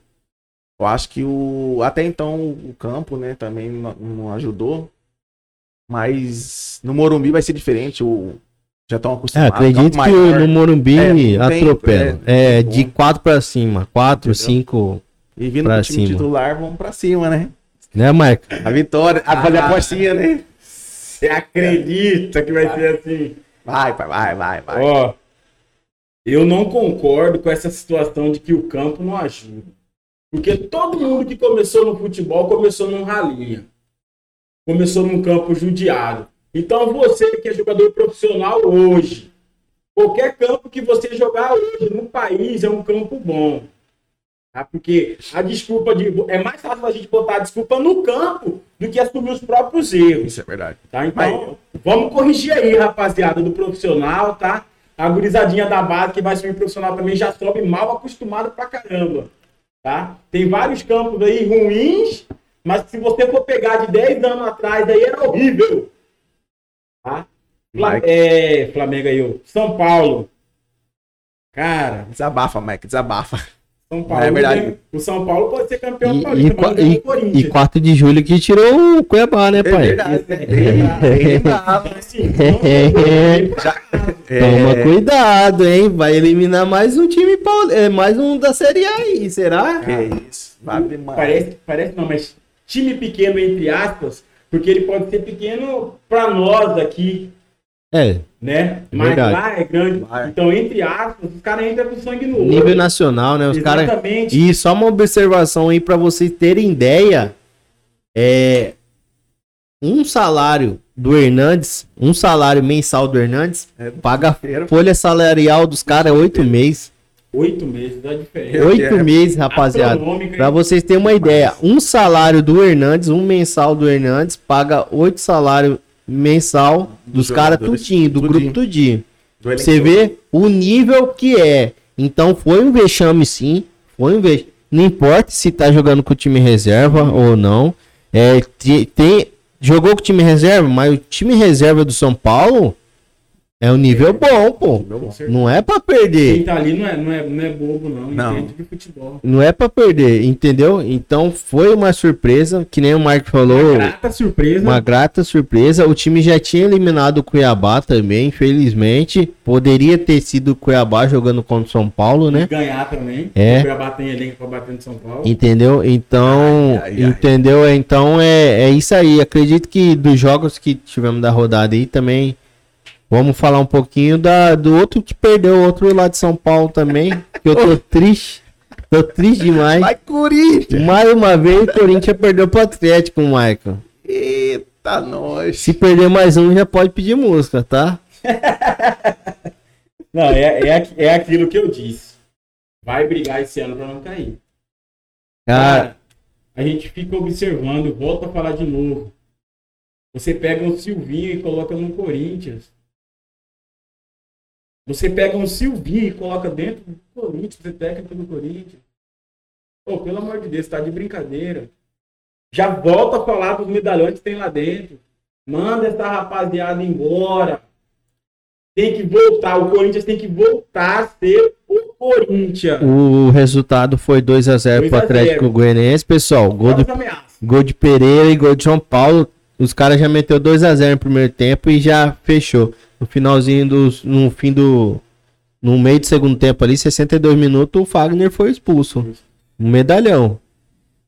eu acho que o até então o campo, né, também não, ajudou. Mas no Morumbi vai ser diferente, o já estão É, acostumados. acredito campo que no Morumbi É, atropela. É, de bom. 4 pra cima. 4, Entendeu? 5. E vindo pro time cima. titular, vamos pra cima, né? Né, Marco? A vitória, a fazer a apostinha, né? Você acredita que vai ser assim? Vai, vai, vai, vai, vai. Ó, eu não concordo com essa situação de que o campo não ajuda. Porque todo mundo que começou no futebol começou num ralinha. Começou num campo judiado. Então você que é jogador profissional hoje, qualquer campo que você jogar hoje no país é um campo bom. Tá? Porque a desculpa de. É mais fácil a gente botar a desculpa no campo do que assumir os próprios erros. Isso é verdade. Tá? Então, vamos corrigir aí, rapaziada, do profissional, tá? A gurizadinha da base que vai subir profissional também já sobe mal acostumado pra caramba. Tá? Tem vários campos aí ruins, mas se você for pegar de 10 anos atrás, aí era horrível. Tá? É, Flamengo aí. São Paulo. Cara, Desabafa, Mike, desabafa. São Paulo. É verdade. né? O São Paulo pode ser campeão E, paulista, e, e, o Corinthians. e 4 de julho que tirou o Cuiabá, né, É pai? verdade. Assim, não- É, Toma cuidado, hein? Vai eliminar mais um time é, mais um da Série A aí, será? Que isso. Vai demais. Parece, parece não, mas time pequeno, entre aspas, porque ele pode ser pequeno para nós aqui, É, né? Mas Verdade. lá é grande. Então, entre aspas, os caras entram com sangue no olho. nível nacional, né? Os caras Exatamente. E só uma observação aí pra vocês terem ideia, é um salário do Hernandes, um salário mensal do Hernandes, É, paga a inteiro. folha salarial dos caras oito meses. Oito meses dá diferença. Oito quero. meses, rapaziada. Pra vocês terem uma ideia, um salário do Hernandes, um mensal do Hernandes, paga oito salários mensal dos caras tudinho, do tudinho. grupo tudinho. Do. Você vê o nível que é. Então foi um vexame sim. Foi um vexame. Não importa se tá jogando com o time reserva ou não. É, te- tem, jogou com o time reserva, mas o time reserva do São Paulo é um nível bom, pô. Certeza. Não é pra Quem perder. tá ali não é, não é, não é bobo, não. Não. Entende de futebol. Não é pra perder, entendeu? Então foi uma surpresa, que nem o Marco falou. Grata surpresa. Uma grata surpresa. O time já tinha eliminado o Cuiabá também, infelizmente. Poderia ter sido o Cuiabá jogando contra o São Paulo, né? Ganhar também. É. O Cuiabá tem elenco pra bater no São Paulo. Entendeu? Então, Ai, ai, ai. entendeu? Então é, é isso aí. Acredito que dos jogos que tivemos da rodada aí também vamos falar um pouquinho da, do outro que perdeu, outro lá de São Paulo também, que eu tô triste. Tô triste demais. Vai, Corinthians! Mais uma vez, o Corinthians perdeu pro Atlético, Michael. Eita, nós! Se perder mais um, já pode pedir música, tá? Não, é, é, é aquilo que eu disse. Vai brigar esse ano pra não cair. Cara, a gente fica observando, volta a falar de novo. Você pega um Silvinho e coloca no Corinthians. Você pega um Silvinho e coloca dentro do Corinthians, você técnico do Corinthians. Pô, pelo amor de Deus, tá de brincadeira. Já volta a falar dos medalhões que tem lá dentro. Manda essa rapaziada embora. Tem que voltar, o Corinthians tem que voltar a ser o Corinthians. o resultado foi 2x0 pro 2 a 0. Atlético Goianiense, pessoal. Gol, ameaças. gol de Pereira e gol de João Paulo. Os caras já meteu 2x0 no primeiro tempo e já fechou. No finalzinho dos. No fim do. No meio do segundo tempo ali, 62 minutos, o Fagner foi expulso. Um medalhão.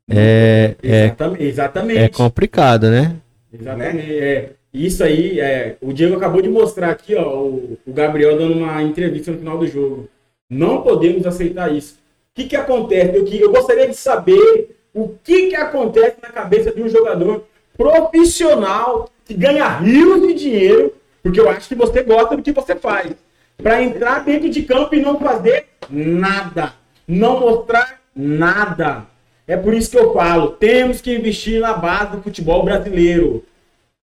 É, é, Exatamente. exatamente. é complicado, né? Exatamente. É, isso aí, é, o Diego acabou de mostrar aqui, ó, o, o Gabriel dando uma entrevista no final do jogo. Não podemos aceitar isso. O que, que acontece? Eu, eu gostaria de saber o que, que acontece na cabeça de um jogador profissional que ganha rios de dinheiro, porque eu acho que você gosta do que você faz, para entrar dentro de campo e não fazer nada, não mostrar nada. É por isso que eu falo, temos que investir na base do futebol brasileiro.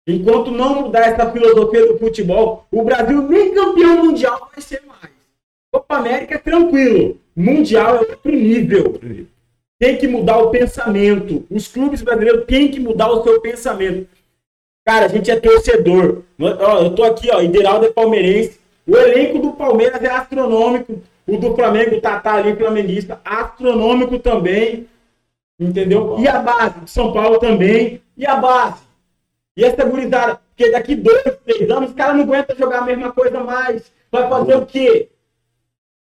Enquanto não mudar essa filosofia do futebol, o Brasil nem campeão mundial vai ser mais. Copa América é tranquilo. Mundial é outro nível. Tem que mudar o pensamento. Os clubes brasileiros têm que mudar o seu pensamento. Cara, a gente é torcedor. Ó, Eu tô aqui, ó, Ideraldo é palmeirense. O elenco do Palmeiras é astronômico. O do Flamengo, o Tatá ali, flamenguista, astronômico também. Entendeu? E a base de São Paulo também. E a base. E essa gurizada, porque daqui dois, três anos, os caras não aguentam jogar a mesma coisa mais. Vai fazer o quê?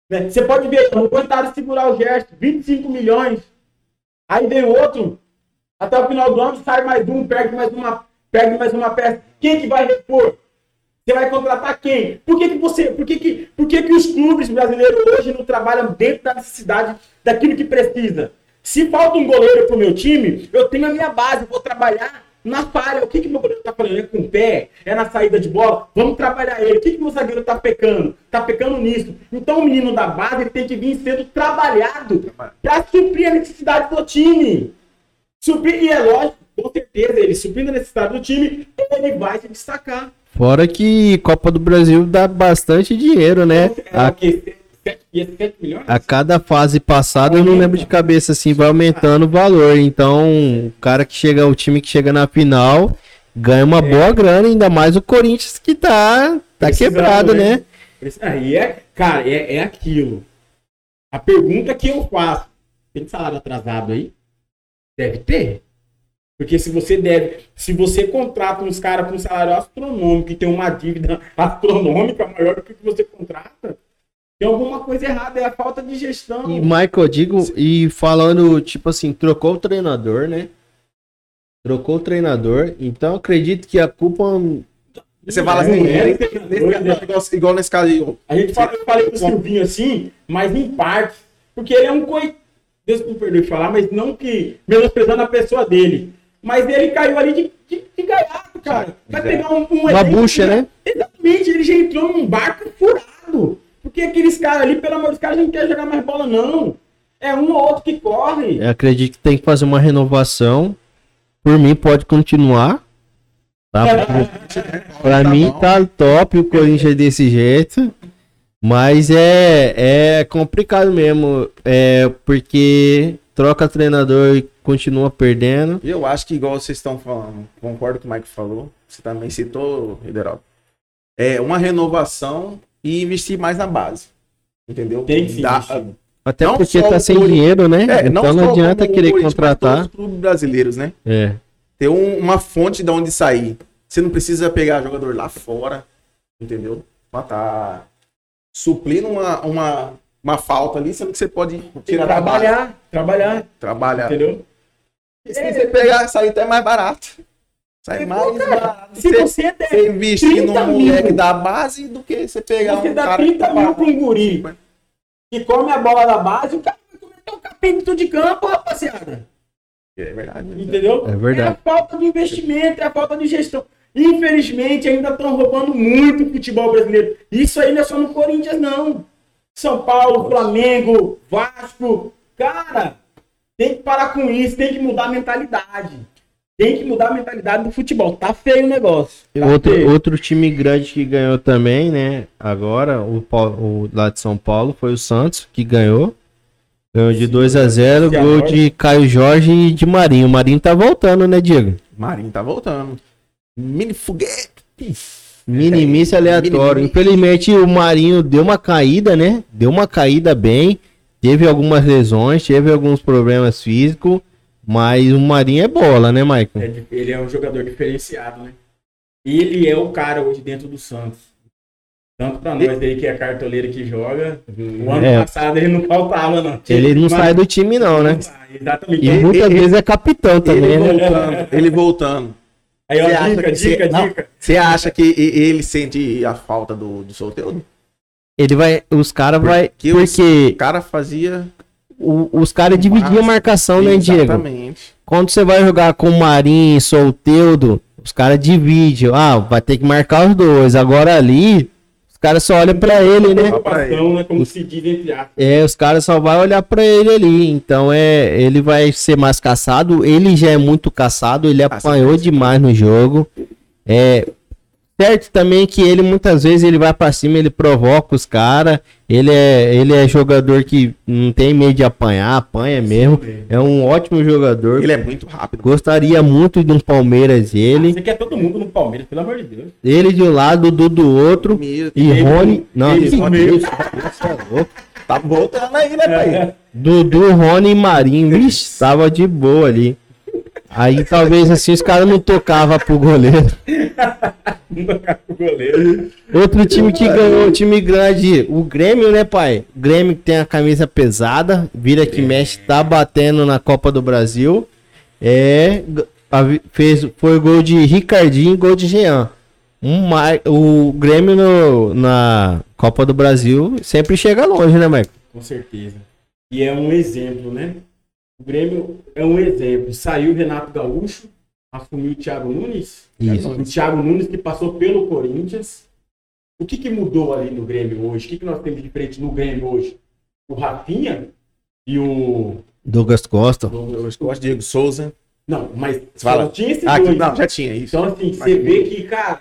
Né? Você pode ver, não aguentaram segurar o Gerson, 25 milhões. Aí vem outro, até o final do ano sai mais um, perde mais uma, perde mais uma peça. Quem que vai repor? Você vai contratar quem? Por que, que você, por que, que, por que, que os clubes brasileiros hoje não trabalham dentro da necessidade daquilo que precisa? Se falta um goleiro pro meu time, eu tenho a minha base, vou trabalhar na falha. O que, que meu goleiro tá falando? É com o pé? É na saída de bola? Vamos trabalhar ele. O que, que meu zagueiro tá pecando? Tá pecando nisso. Então o menino da base tem que vir sendo trabalhado para suprir a necessidade do time. Suprir, e é lógico, com certeza, ele suprindo a necessidade do time, ele vai se destacar. Fora que Copa do Brasil dá bastante dinheiro, né? É A, o quê? 7 milhões? a cada fase passada, eu não lembro de cabeça assim, vai aumentando o valor. Então, o cara que chega, o time que chega na final, ganha uma boa grana, ainda mais o Corinthians que tá, tá Precisando, quebrado, né? Aí é, cara, é, é aquilo. A pergunta que eu faço: tem salário atrasado aí? Deve ter. Porque se você deve, se você contrata uns caras com um salário astronômico e tem uma dívida astronômica maior do que o que você contrata, tem alguma coisa errada, é a falta de gestão. E Michael, digo, e falando, tipo assim, trocou o treinador, né? Trocou o treinador, então acredito que a culpa. Você fala assim, é, nesse- tem nesse doido, caso, igual, nesse caso aí, A gente fala, eu falei do Silvinho assim, mas em parte, porque ele é um coi... Deus me perdoe falar, mas não que menosprezando a pessoa dele. Mas ele caiu ali de, de, de gaiato, cara. Vai pegar um, um Uma bucha, que- né? Exatamente, ele já entrou num barco furado. Porque aqueles caras ali, pelo amor de Deus, não querem jogar mais bola, não. É um ou outro que corre. Eu acredito que tem que fazer uma renovação. Por mim, pode continuar. Tá? Pra mim tá top o Corinthians desse jeito. Mas é, é complicado mesmo. É porque troca treinador e continua perdendo. Eu acho que igual vocês estão falando, concordo com o Mike falou, você também citou, Rideraldo. É uma renovação e investir mais na base. Entendeu? Tem que Dá- investir. Até Não porque tá o sem Corinthians- dinheiro, né? É, não então não só adianta querer Corinthians, mas contratar. todos os clubes brasileiros, né? É. Ter um- uma fonte de onde sair. Você não precisa pegar jogador lá fora, entendeu? Tá suplindo uma, uma, uma falta ali, sendo que você pode tirar trabalhar, trabalhar, Trabalhar. entendeu? E se você pegar, sair até mais barato. Sai mais barato. Se Você, você der você investir 30 num mil. moleque da base do que você pegar Você um dá cara 30 que mil tá pra um guri que come a bola da base, o cara vai cometer um dentro de campo, rapaziada. É verdade. né? Entendeu? É verdade. É a falta de investimento, é a falta de gestão. Infelizmente, ainda estão roubando muito o futebol brasileiro. Isso aí não é só no Corinthians, não. São Paulo, Flamengo, Vasco. Cara, tem que parar com isso, tem que mudar a mentalidade. Tem que mudar a mentalidade do futebol. Tá feio o negócio. Tá Outro, feio. outro time grande que ganhou também, né? Agora, o, o lá de São Paulo foi o Santos que ganhou. Ganhou de 2 a 0 gol de Caio Jorge e de Marinho. O Marinho tá voltando, né, Diego? Marinho tá voltando. Mini foguete. Minimice aleatório. Minimice. Infelizmente, o Marinho deu uma caída, né? Deu uma caída bem. Teve algumas lesões, teve alguns problemas físicos. Mas o Marinho é bola, né, Maicon? É ele é um jogador diferenciado, né? Ele é o cara hoje dentro do Santos. Tanto pra nós aí que é cartoleiro que joga. O ano É. passado ele não faltava, não. Ele não Mas- sai do time, não, né? Exatamente. E muitas ele- vezes é capitão também, ele né? voltando. Ele voltando. Aí, ó, Você acha dica, que dica, não. dica. Você acha que e- ele sente a falta do, do solteiro? Ele vai. Os caras vai. Porque os- cara fazia. o- os caras dividiam a marcação, né, Diego? Exatamente. Quando você vai jogar com o Marinho, Solteudo, os caras dividem. Ah, vai ter que marcar os dois. Agora ali, os caras só olham pra ele, né? Preocupação, né? Como se diz entre aspas. É, os caras só vão olhar pra ele ali. Então é, ele vai ser mais caçado. Ele já é muito caçado, ele apanhou demais no jogo. É certo também que ele muitas vezes ele vai pra cima, ele provoca os caras. Ele é, ele é jogador que não tem medo de apanhar, apanha mesmo. É um ótimo jogador. Ele é muito rápido. Gostaria muito de um Palmeiras ele. Você quer todo mundo no Palmeiras, pelo amor de Deus. Ele de um lado, Dudu do outro. Mesmo. E Ele- Rony. Não, ele isso é louco. Tá voltando aí, né, pai? Dudu, Rony e Marinho. Vixe, tava de boa ali. Aí talvez assim os caras não tocavam pro goleiro. Outro time que ganhou, time grande, o Grêmio, né, pai? Grêmio que tem a camisa pesada, vira que mexe, tá batendo na Copa do Brasil. É, fez, foi gol de Ricardinho e gol de Jean. Um, o Grêmio no- na Copa do Brasil sempre chega longe, né, Marco? Com certeza. E é um exemplo, né? O Grêmio é um exemplo. Saiu o Renato Gaúcho, assumiu o Thiago Nunes. Isso. O Thiago Nunes que passou pelo Corinthians. O que, que mudou ali no Grêmio hoje? O que, que nós temos de diferente no Grêmio hoje? O Rafinha e o. Douglas Costa. gosto de Diego Souza. Não, mas Fala. só tinha esses Ah, dois. não, já tinha isso. Então, assim, Mas- você vê que, cara,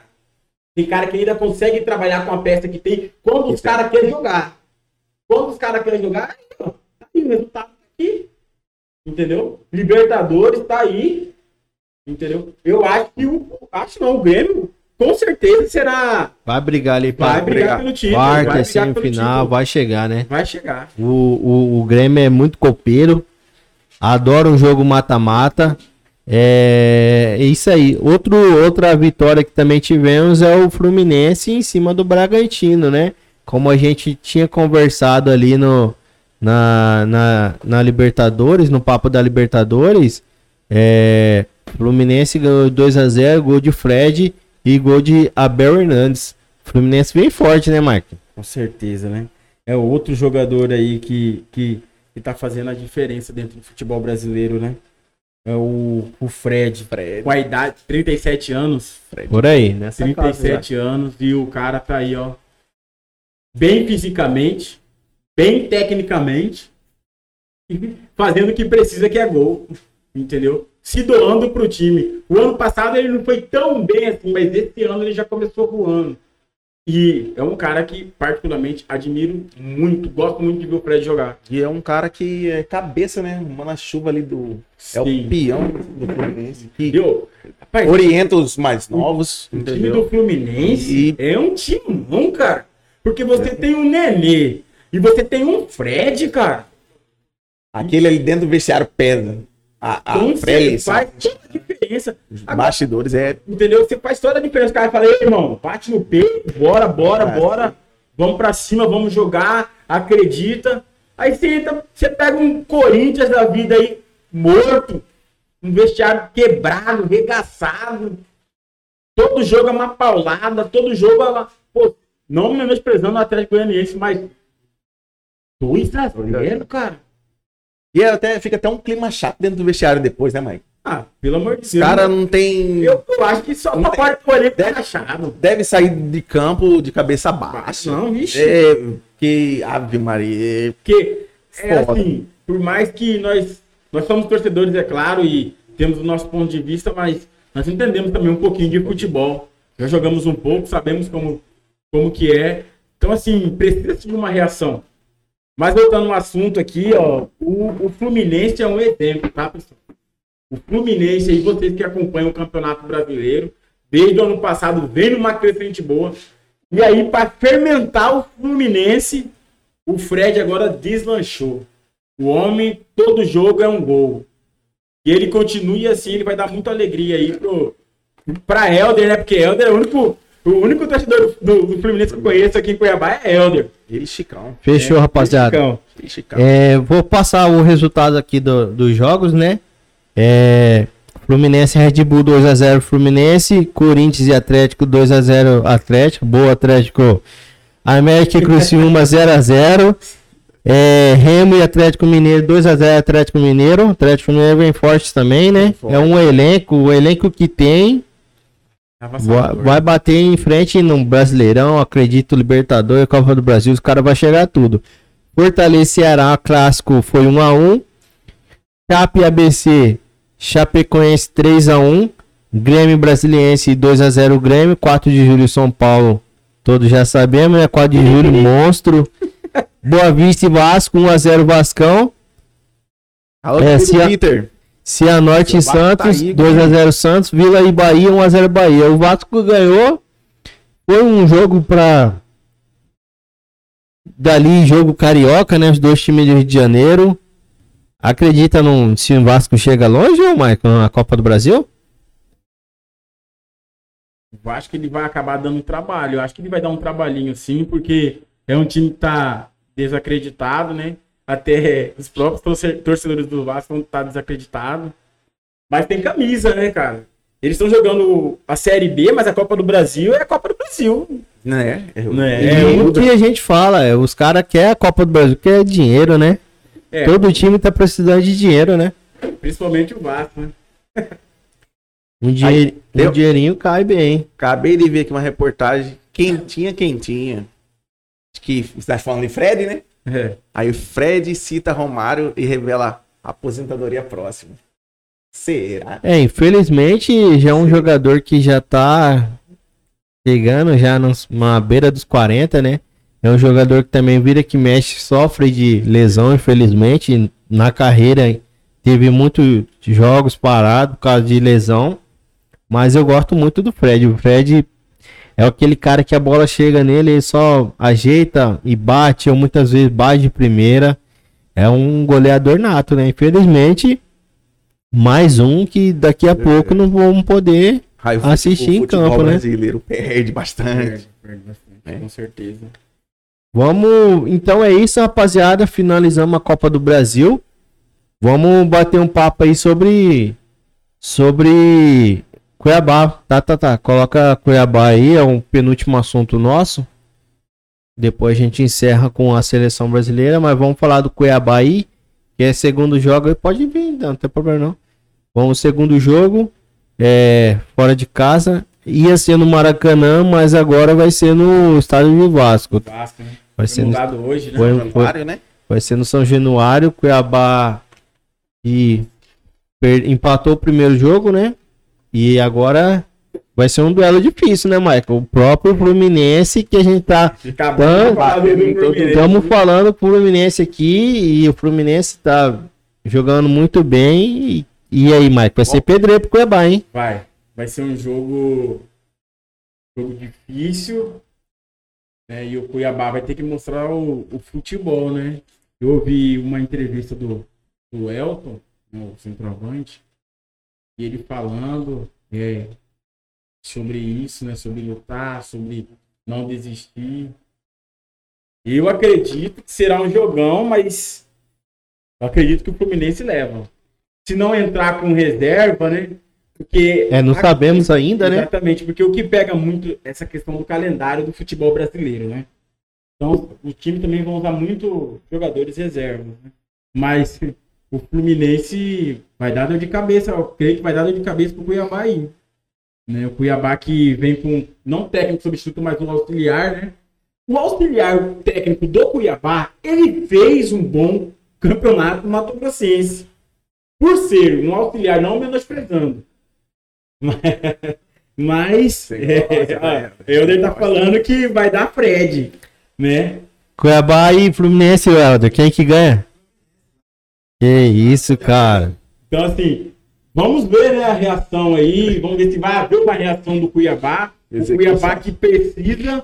tem cara que ainda consegue trabalhar com a peça que tem quando os caras querem jogar. Quando os caras querem jogar, tá aí, o resultado tá aqui. Entendeu? Libertadores tá aí. Entendeu? Eu acho que o. Acho não, o Grêmio, com certeza, será. Vai brigar ali Vai pra brigar pelo título. vai quarta, semifinal, vai chegar, né? Vai chegar. O, o, o Grêmio é muito copeiro. Adora um jogo mata-mata. É isso aí. Outro, outra vitória que também tivemos é o Fluminense em cima do Bragantino, né? Como a gente tinha conversado ali no, na, na, na Libertadores, no papo da Libertadores, é, Fluminense ganhou 2 a 0 gol de Fred e gol de Abel Hernandes. Fluminense vem forte, né, Marco? Com certeza, né? É outro jogador aí que, que, que tá fazendo a diferença dentro do futebol brasileiro, né? É o, o Fred. Fred. Com a idade, 37 anos. Por aí, nessa casa, 37 anos e o cara tá aí, ó. Bem fisicamente, bem tecnicamente, fazendo o que precisa que é gol. Entendeu? Se doando pro time. O ano passado ele não foi tão bem assim, mas esse ano ele já começou voando. E é um cara que, particularmente, admiro muito. Gosto muito de ver o Fred jogar. E é um cara que é cabeça, né? Manda chuva ali do. É o Sim. peão do Fluminense. Que? Rapaz, orienta os mais novos. O time do Fluminense E- é um timão, cara. Porque você tem um Nenê e você tem um Fred, cara. Aquele ali dentro do vestiário pesa. A, a Então pré-eleição. faz toda a diferença. Os Agora, bastidores é. entendeu? Você faz toda a diferença. O cara fala, "Ei, irmão, bate no peito, bora, bora, É. bora. Vamos pra cima, vamos jogar, acredita. Aí você entra, você pega um Corinthians da vida aí, morto, um vestiário quebrado, regaçado. Todo jogo é uma paulada, todo jogo é uma. Pô, não menosprezando o Atlético Goianiense, mas. 2 a 0, cara. E até, fica até um clima chato dentro do vestiário depois, né, Mike? Ah, pelo amor de Os Deus. caras não tem. Eu, eu acho que só Não tem- parte polêmica Deve- tá achado. Deve sair de campo de cabeça baixa. Não, vixe. É, que Ave Maria. Porque é Foda. assim, por mais que nós, nós somos torcedores, é claro, e temos o nosso ponto de vista, mas nós entendemos também um pouquinho de futebol. Já jogamos um pouco, sabemos como, como que é. Então, assim, precisa de uma reação. Mas voltando ao assunto aqui, ó, o, o Fluminense é um exemplo, tá, pessoal? O Fluminense aí, vocês que acompanham o Campeonato Brasileiro, desde o ano passado, vem numa crescente boa. E aí, para fermentar o Fluminense, o Fred agora deslanchou. O homem, todo jogo é um gol. E ele continue assim, ele vai dar muita alegria aí pro, pra Helder, né? Porque Helder é o único, o único torcedor do, do Fluminense que eu conheço aqui em Cuiabá é Helder. Ele Chicão. Fechou, rapaziada. Chicão. Ele Chicão. É, vou passar o resultado aqui do- dos jogos, né? É, Fluminense e Red Bull 2x0 Fluminense, Corinthians e Atlético 2x0 Atlético, boa Atlético, América e Criciúma 0x0, é, Remo e Atlético Mineiro 2x0 Atlético Mineiro, Atlético Mineiro vem forte também, né? forte. É um elenco, o elenco que tem, vai, vai bater em frente no Brasileirão, acredito, Libertadores, Copa do Brasil, os caras vão chegar tudo. Fortaleza e Ceará, clássico foi 1x1. Chape e ABC, Chapecoense 3x1. Grêmio Brasiliense 2x0 Grêmio. 4 de julho São Paulo, todos já sabemos, né? 4 de julho, monstro. Boa Vista e Vasco, 1x0 Vascão. Alô, É, a- Peter. Cianorte e tá Santos, aí, 2x0 Santos. Vila e Bahia, 1x0 Bahia. O Vasco ganhou. Foi um jogo pra. Dali, jogo carioca, né? Os dois times do Rio de Janeiro. Acredita num, se o Vasco chega longe, ô Michael, na Copa do Brasil? Eu acho que ele vai acabar dando trabalho. Eu acho que ele vai dar um trabalhinho sim, porque é um time que tá desacreditado, né? Até os próprios torce- torcedores do Vasco vão estar desacreditados. Mas tem camisa, né, cara? Eles estão jogando a Série B, mas a Copa do Brasil é a Copa do Brasil. Né? É, Né? e É, o o- que a gente fala, é, os caras querem a Copa do Brasil, quer dinheiro, né? é, Todo time tá precisando de dinheiro, né? principalmente o Vasco, né? Um, dinhe- um deu- dinheirinho cai bem. Acabei de ver aqui uma reportagem quentinha, quentinha. Acho que você tá falando de Fred, né? É. Aí o Fred cita Romário e revela aposentadoria próxima. Será? É, infelizmente já é um jogador que já tá chegando já na beira dos 40, né? É um jogador que também vira que mexe, sofre de lesão, infelizmente. Na carreira teve muitos jogos parados por causa de lesão. Mas eu gosto muito do Fred. O Fred é aquele cara que a bola chega nele, ele só ajeita e bate, ou muitas vezes bate de primeira. É um goleador nato, né? Infelizmente, mais um que daqui a pouco não vamos poder. O Assistir o em campo, né? brasileiro perde bastante. Perde, perde bastante, É. com certeza. Vamos. Então é isso, rapaziada. Finalizamos a Copa do Brasil. Vamos bater um papo aí sobre. Sobre Cuiabá. Tá, tá, tá. Coloca Cuiabá aí, é um penúltimo assunto nosso. Depois a gente encerra com a seleção brasileira, mas vamos falar do Cuiabá aí, que é segundo jogo. aí Pode vir, não, não tem problema não. Vamos segundo jogo, é, fora de casa. Ia ser no Maracanã, mas agora vai ser no estádio do Vasco. Vasco, né? Vai Foi ser no hoje, né? Foi- Januário, né? Vai ser no São Januário, Cuiabá e per- empatou o primeiro jogo, né? E agora vai ser um duelo difícil, né, Michael? O próprio Fluminense que a gente tá Acabou Então, de falar do Fluminense. estamos falando Fluminense aqui e o Fluminense tá jogando muito bem. E, e aí, Michael, vai ser pedreiro pro Cuiabá, hein? Vai. Vai ser um jogo, jogo difícil. né? E o Cuiabá vai ter que mostrar o, o futebol, né? Eu ouvi uma entrevista do, do Elton, né, o centroavante, e ele falando é, sobre isso, né? Sobre lutar, sobre não desistir. Eu acredito que será um jogão, mas eu acredito que o Fluminense leva. Se não entrar com reserva, né? Porque É, não sabemos ainda, né? Exatamente, porque o que pega muito é essa questão do calendário do futebol brasileiro, né? Então, o time também vão usar muito jogadores reservas, né? Mas o Fluminense vai dar dor de cabeça. Eu creio que vai dar dor de cabeça pro Cuiabá aí. Né? O Cuiabá que vem com, não técnico substituto, mas um auxiliar, né? O auxiliar o técnico do Cuiabá, ele fez um bom campeonato no Mato Grossense. Por ser um auxiliar, não menosprezando. Mas, Sei é, vai- ó, Helder tá falando que vai dar Fred, né? Cuiabá e Fluminense, Helder. Quem que ganha? Que isso, cara. Então, assim, vamos ver né, a reação aí. Vamos ver se vai haver uma reação do Cuiabá. O. Cuiabá que precisa,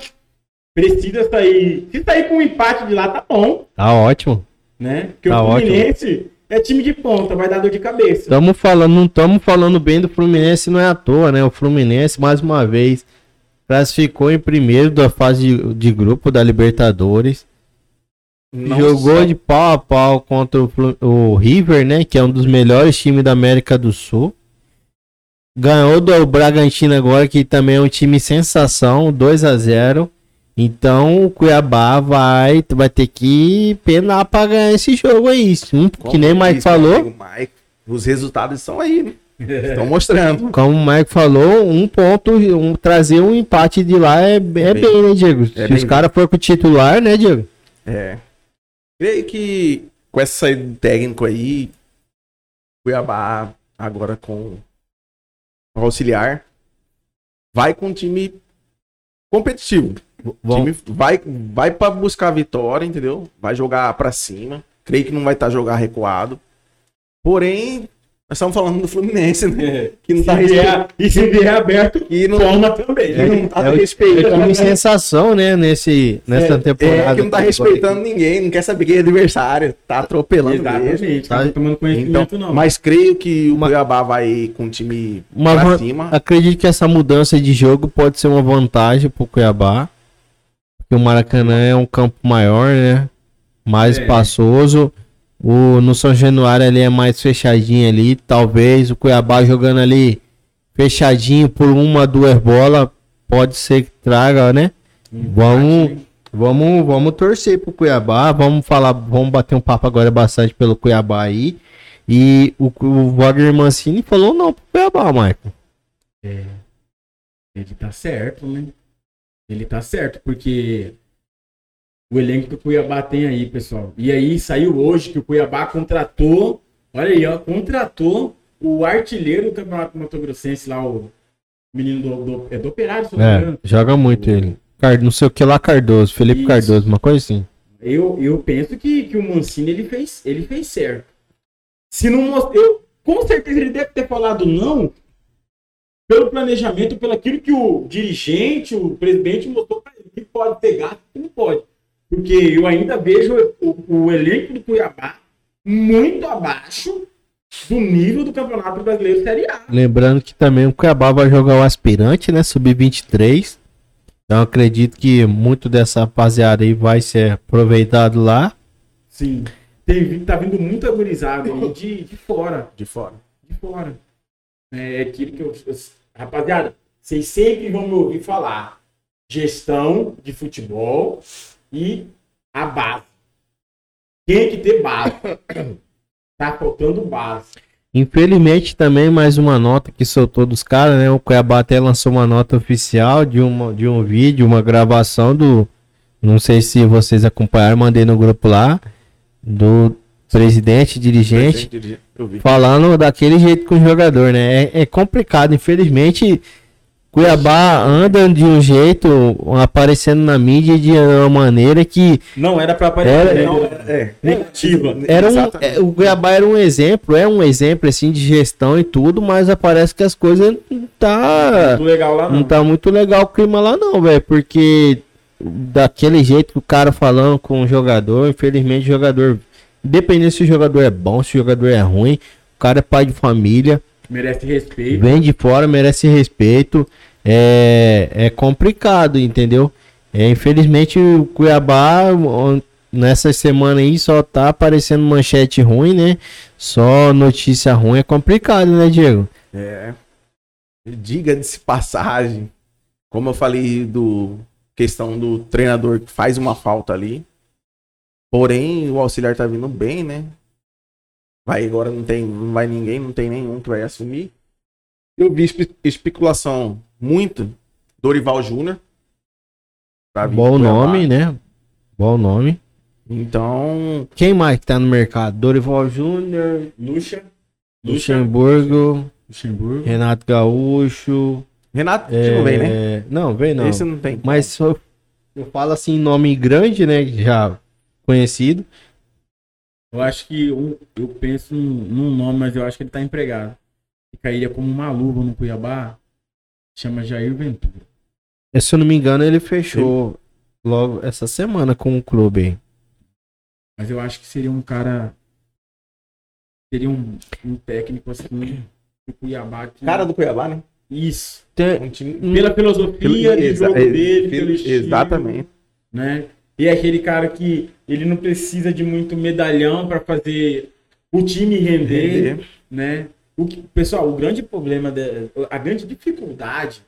precisa sair. Se sair com um empate de lá, tá bom, Tá ótimo. né? Porque Tá o Fluminense é time de ponta, vai dar dor de cabeça. Estamos falando, não estamos falando bem do Fluminense, não é à toa, né? O Fluminense, mais uma vez, classificou em primeiro da fase de, de grupo da Libertadores. Não jogou só- de pau a pau contra o, o River, né? Que é um dos melhores times da América do Sul. Ganhou do Bragantino agora, que também é um time sensação, 2 a 0 Então o Cuiabá vai, vai ter que penar pra ganhar esse jogo aí. Um, que nem o Mike falou. Mike, os resultados estão aí, né? Estão mostrando. Como o Mike falou, um ponto, um, trazer um empate de lá é, é bem, bem. né, Diego? Se bem os caras for com o titular, né, Diego? É. Creio que com essa saída do técnico aí, Cuiabá agora com o auxiliar, vai com um time competitivo. O time vai, vai para buscar a vitória, entendeu? Vai jogar pra cima. Creio que não vai estar jogar recuado. Porém, nós estamos falando do Fluminense, né? Que não tá respeitando. e se vier aberto, Que não, toma também. que não tá é respeitando. É time sensação, né, nesse, nessa temporada. É, que não tá respeitando ninguém, não quer saber quem é adversário, tá atropelando mesmo. Exatamente, Tá. tá tomando conhecimento Então, não. mas creio que o Uma- Cuiabá vai com o time Uma pra cima. Acredito que essa mudança de jogo pode ser uma vantagem pro Cuiabá. Porque o Maracanã é um campo maior, né? Mais É. espaçoso. O, no São Januário ali é mais fechadinho ali. Talvez o Cuiabá jogando ali fechadinho por uma, duas bolas. Pode ser que traga, né? Vamos, vamos, vamos torcer pro Cuiabá. Vamos falar, vamos bater um papo agora bastante pelo Cuiabá aí. E o, o Wagner Mancini falou não pro Cuiabá, Michael. Ele tá certo, né? Ele tá certo, porque o elenco que o Cuiabá tem aí, pessoal. E aí saiu hoje que o Cuiabá contratou, olha aí, ó, contratou o artilheiro do Campeonato Mato Grossense lá, o menino do, do- é do Operário, se É, engano. joga muito ele. Car- não sei o que lá, Cardoso, Felipe Isso. Cardoso, uma coisa assim. Eu, eu penso que, que o Mancini ele fez, ele fez certo. Se não mostrou, com certeza ele deve ter falado não pelo planejamento, pelo aquilo que o dirigente, o presidente mostrou para ele que pode e que não pode. Porque eu ainda vejo o, o elenco do Cuiabá muito abaixo do nível do Campeonato Brasileiro Série A. Lembrando que também o Cuiabá vai jogar o aspirante, né? Sub-23. Então acredito que muito dessa rapaziada aí vai ser aproveitado lá. Sim. Tem, tá vindo muita gurizada aí de, de fora. De fora. de fora. É aquilo que eu, eu- Rapaziada, vocês sempre vão me ouvir falar. Gestão de futebol e a base. Tem que ter base. Tá faltando base. Infelizmente também mais uma nota que soltou dos caras, né? O Cuiabá até lançou uma nota oficial de, uma, de um vídeo, uma gravação do. Não sei se vocês acompanharam, mandei no grupo lá. Do presidente, dirigente. Vi. falando daquele jeito com o jogador, né? É, é complicado, infelizmente. Cuiabá anda de um jeito, aparecendo na mídia de uma maneira que Não era pra Era- aparecer. Não, Não, é. Negativa. era um, é, o Cuiabá era um exemplo, é um exemplo assim de gestão e tudo, mas parece que as coisas não tá Muito legal lá não não. tá muito legal o clima lá não, velho, porque daquele jeito que o cara falando com o jogador, infelizmente o jogador, independente se o jogador é bom, se o jogador é ruim, o cara é pai de família, Merece respeito. vem de fora, merece respeito. É, é complicado, entendeu? É, infelizmente o Cuiabá nessa semana aí só tá aparecendo manchete ruim, né? Só notícia ruim é complicado, né, Diego? É. Diga-se passagem. Como eu falei do questão do treinador que faz uma falta ali. Porém, o auxiliar tá vindo bem, né? Vai agora não tem, não vai ninguém, não tem nenhum que vai assumir. Eu vi espe- especulação muito Dorival Júnior. Bom nome, né? Bom nome. Então, Quem mais que tá no mercado? Dorival Júnior, Lucha. Luxemburgo, Luxemburgo. Renato Gaúcho. Renato é, não vem, né? Não, vem não. Esse não tem. Mas eu falo assim, nome grande, né? Já conhecido. Eu acho que um- eu penso num, nome, mas eu acho que ele tá empregado. Que cairia como uma luva no Cuiabá. Chama Jair Ventura. É, Se eu não me engano, ele fechou logo essa semana com o clube. aí. Mas eu acho que seria um cara. Seria um, um técnico assim. Do Cuiabá. Que... Cara do Cuiabá, né? Isso. Tem- Um time... Pela filosofia de Exa- jogo dele, pelo- pelo estilo, Exatamente. né? E é aquele cara que ele não precisa de muito medalhão para fazer o time render, Render. né? O que, pessoal, o grande problema, da, a grande dificuldade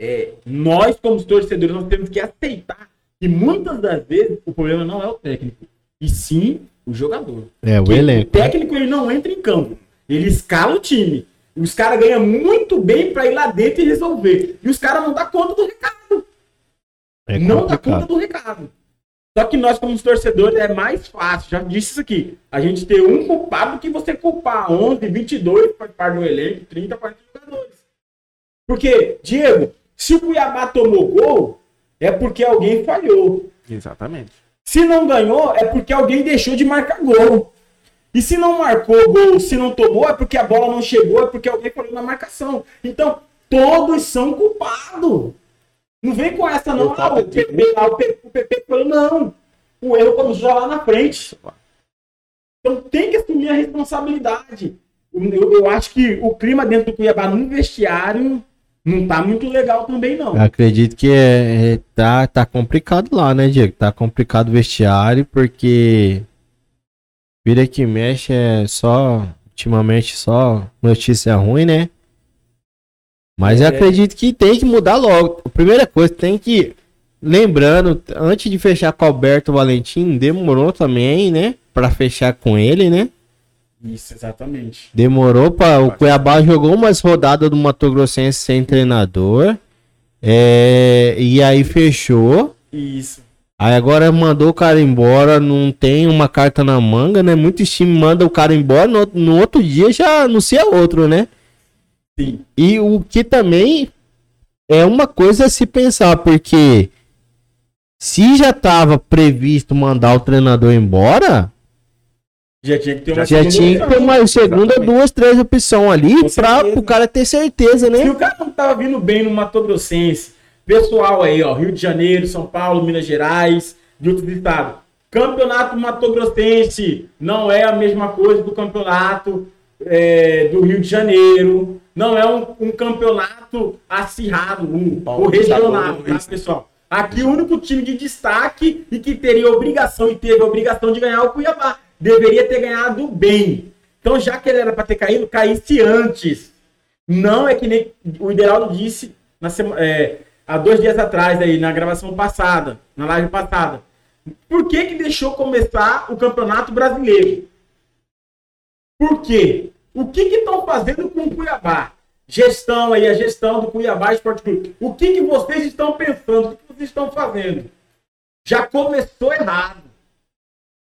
é nós, como torcedores, nós temos que aceitar que muitas das vezes o problema não é o técnico, e sim o jogador. É, o elenco. O técnico ele não entra em campo, ele escala o time. Os caras ganham muito bem para ir lá dentro e resolver. E os caras não dão conta do recado É não dá conta do recado. Só que nós, como torcedores, é mais fácil. Já disse isso aqui. A gente ter um culpado que você culpar 11, 22 faz parte do elenco, 30, 40 jogadores. Porque, Diego, se o Cuiabá tomou gol, é porque alguém falhou. Exatamente. Se não ganhou, é porque alguém deixou de marcar gol. E se não marcou gol, se não tomou, é porque a bola não chegou, é porque alguém falou na marcação. Então, todos são culpados. Não vem com essa, não. Ah, o PP, lá, o PP, o PP falou, não. O erro começou lá na frente. Então tem que assumir a responsabilidade. Eu, eu acho que o clima dentro do Cuiabá no vestiário não tá muito legal também, não. Eu acredito que é, é- tá, tá complicado lá, né, Diego? Tá complicado o vestiário, porque vira que mexe é só, ultimamente, só notícia ruim, né? Mas eu É. acredito que tem que mudar logo. A primeira coisa, tem que. Lembrando, antes de fechar com o Alberto Valentim, demorou também, né? Pra fechar com ele, né? Isso, exatamente. Demorou para o Cuiabá jogou umas rodadas do Mato Grossense sem treinador. É, e aí fechou. Isso. Aí agora mandou o cara embora, não tem uma carta na manga, né? Muitos times mandam o cara embora, no, no outro dia já anuncia outro, né? Sim. E o que também é uma coisa a se pensar, porque se já estava previsto mandar o treinador embora, Já tinha que ter uma já segunda tinha que ter opção. uma segunda, Exatamente. duas, três opções ali para o cara ter certeza, Se né? o cara não tava vindo bem no Mato Grossense, pessoal aí, ó, Rio de Janeiro, São Paulo, Minas Gerais, de outros estados. Campeonato Mato Grossense não é a mesma coisa do campeonato é, do Rio de Janeiro. Não é um, um campeonato acirrado, um, o regional, tá, pessoal? Aqui o único time de destaque e que teria obrigação e teve a obrigação de ganhar é o Cuiabá. Deveria ter ganhado bem. Então, já que ele era para ter caído, caísse antes. Não é que nem o Ideraldo disse na sema- é, há dois dias atrás, aí, na gravação passada, na live passada. Por que, que deixou começar o Campeonato Brasileiro? Por quê? O que estão fazendo com o Cuiabá? Gestão aí, a gestão do Cuiabá Esporte Clube. O que, que vocês estão pensando? O que, vocês estão fazendo? Já começou errado.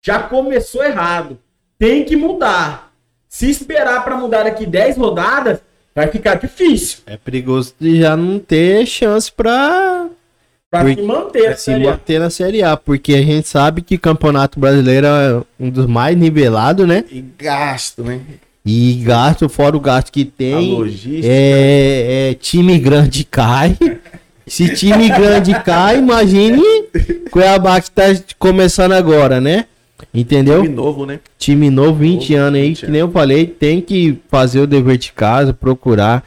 Já começou errado. Tem que mudar. Se esperar para mudar daqui 10 rodadas, vai ficar difícil. É perigoso de já não ter chance pra Para Porque- se manter se manter na Série A, porque a gente sabe que Campeonato Brasileiro é um dos mais nivelados, né? E gasto, né? E gasto, fora o gasto que A tem, logística. é, é, time grande cai. Se time grande cai, imagine Cuiabá que tá começando agora, né? Entendeu? Time novo, né? Time novo, 20 Novo, anos aí, 20 que nem eu falei, tem que fazer o dever de casa, procurar.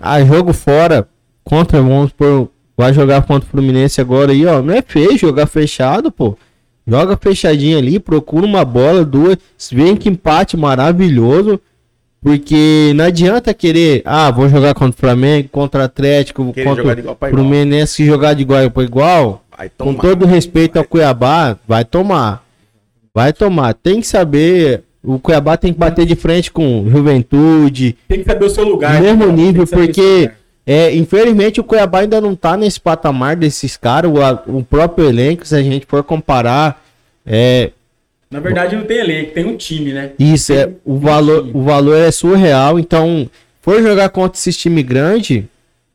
Ah, jogo fora, contra, vamos por, vai jogar contra o Fluminense agora aí, ó, não é feio jogar fechado, pô. Joga fechadinho ali, procura uma bola, duas, vem que empate maravilhoso, porque não adianta querer, ah, vou jogar contra o Flamengo, contra o Atlético, Querer contra jogar de igual pra igual. Fluminense jogar de igual para igual, Vai com todo respeito ao Cuiabá, vai tomar. Vai tomar. Tem que saber O Cuiabá tem que bater de frente com Juventude, Tem que saber o seu lugar. mesmo que nível, o porque lugar. É, infelizmente o Cuiabá ainda não tá nesse patamar desses caras. O, o próprio elenco, se a gente for comparar, é, Na verdade, não tem elenco, tem um time, né? isso é o valor, o valor é surreal. Então, for jogar contra esses time grande,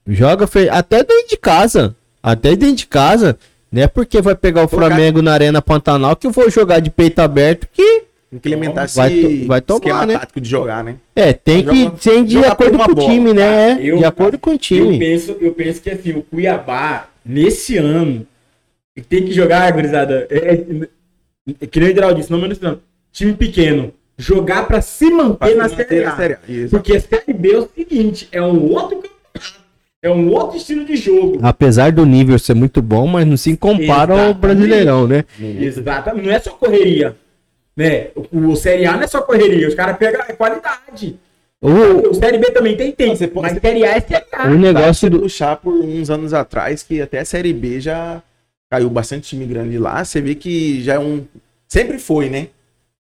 joga fe- até dentro de casa, até dentro de casa. Não é porque vai pegar o Flamengo na Arena Pantanal que eu vou jogar de peito aberto que Alimentar Vai esse to- vai tomar, esquema né? tático de jogar, né? é, tem Joga- que ser de acordo com o time, né? Ah, eu- de acordo com o Eu time. penso, eu penso que assim, o Cuiabá, nesse ano, tem que jogar, gurizada. É, é, é, que nem o Ideal disse, não menos não. Time pequeno. Jogar pra se manter Pra se na manter Série A. Série A. Porque a Série B é o seguinte, é um outro campeonato. É um outro estilo de jogo. Apesar do nível ser muito bom, mas não se compara ao Exatamente. Brasileirão, né? Exatamente. Não é só correria. Né? O, o Série A não é só correria. Os caras pegam é qualidade. O, O Série B também tem tempo. Você pode- mas Série A é Série A. o negócio do. puxar por uns anos atrás que até a Série B já caiu bastante time grande lá. Você vê que já é um. Sempre foi, né?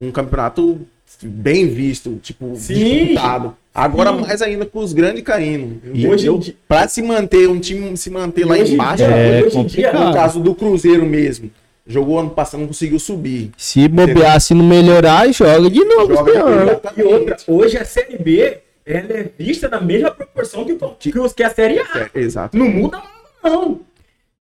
Um campeonato bem visto, tipo, Sim. disputado. Agora Sim. mais ainda com os grandes caindo. E Hoje, em dia- pra se manter, um time se manter E lá embaixo, dia- É hoje em dia, no caso do Cruzeiro mesmo. Jogou ano passado, não conseguiu subir. Se bobear, se não melhorar, joga de novo. Joga de. E outra, hoje a Série B ela é vista na mesma proporção que, o- que, que a Série A. É, exato. Não muda, não.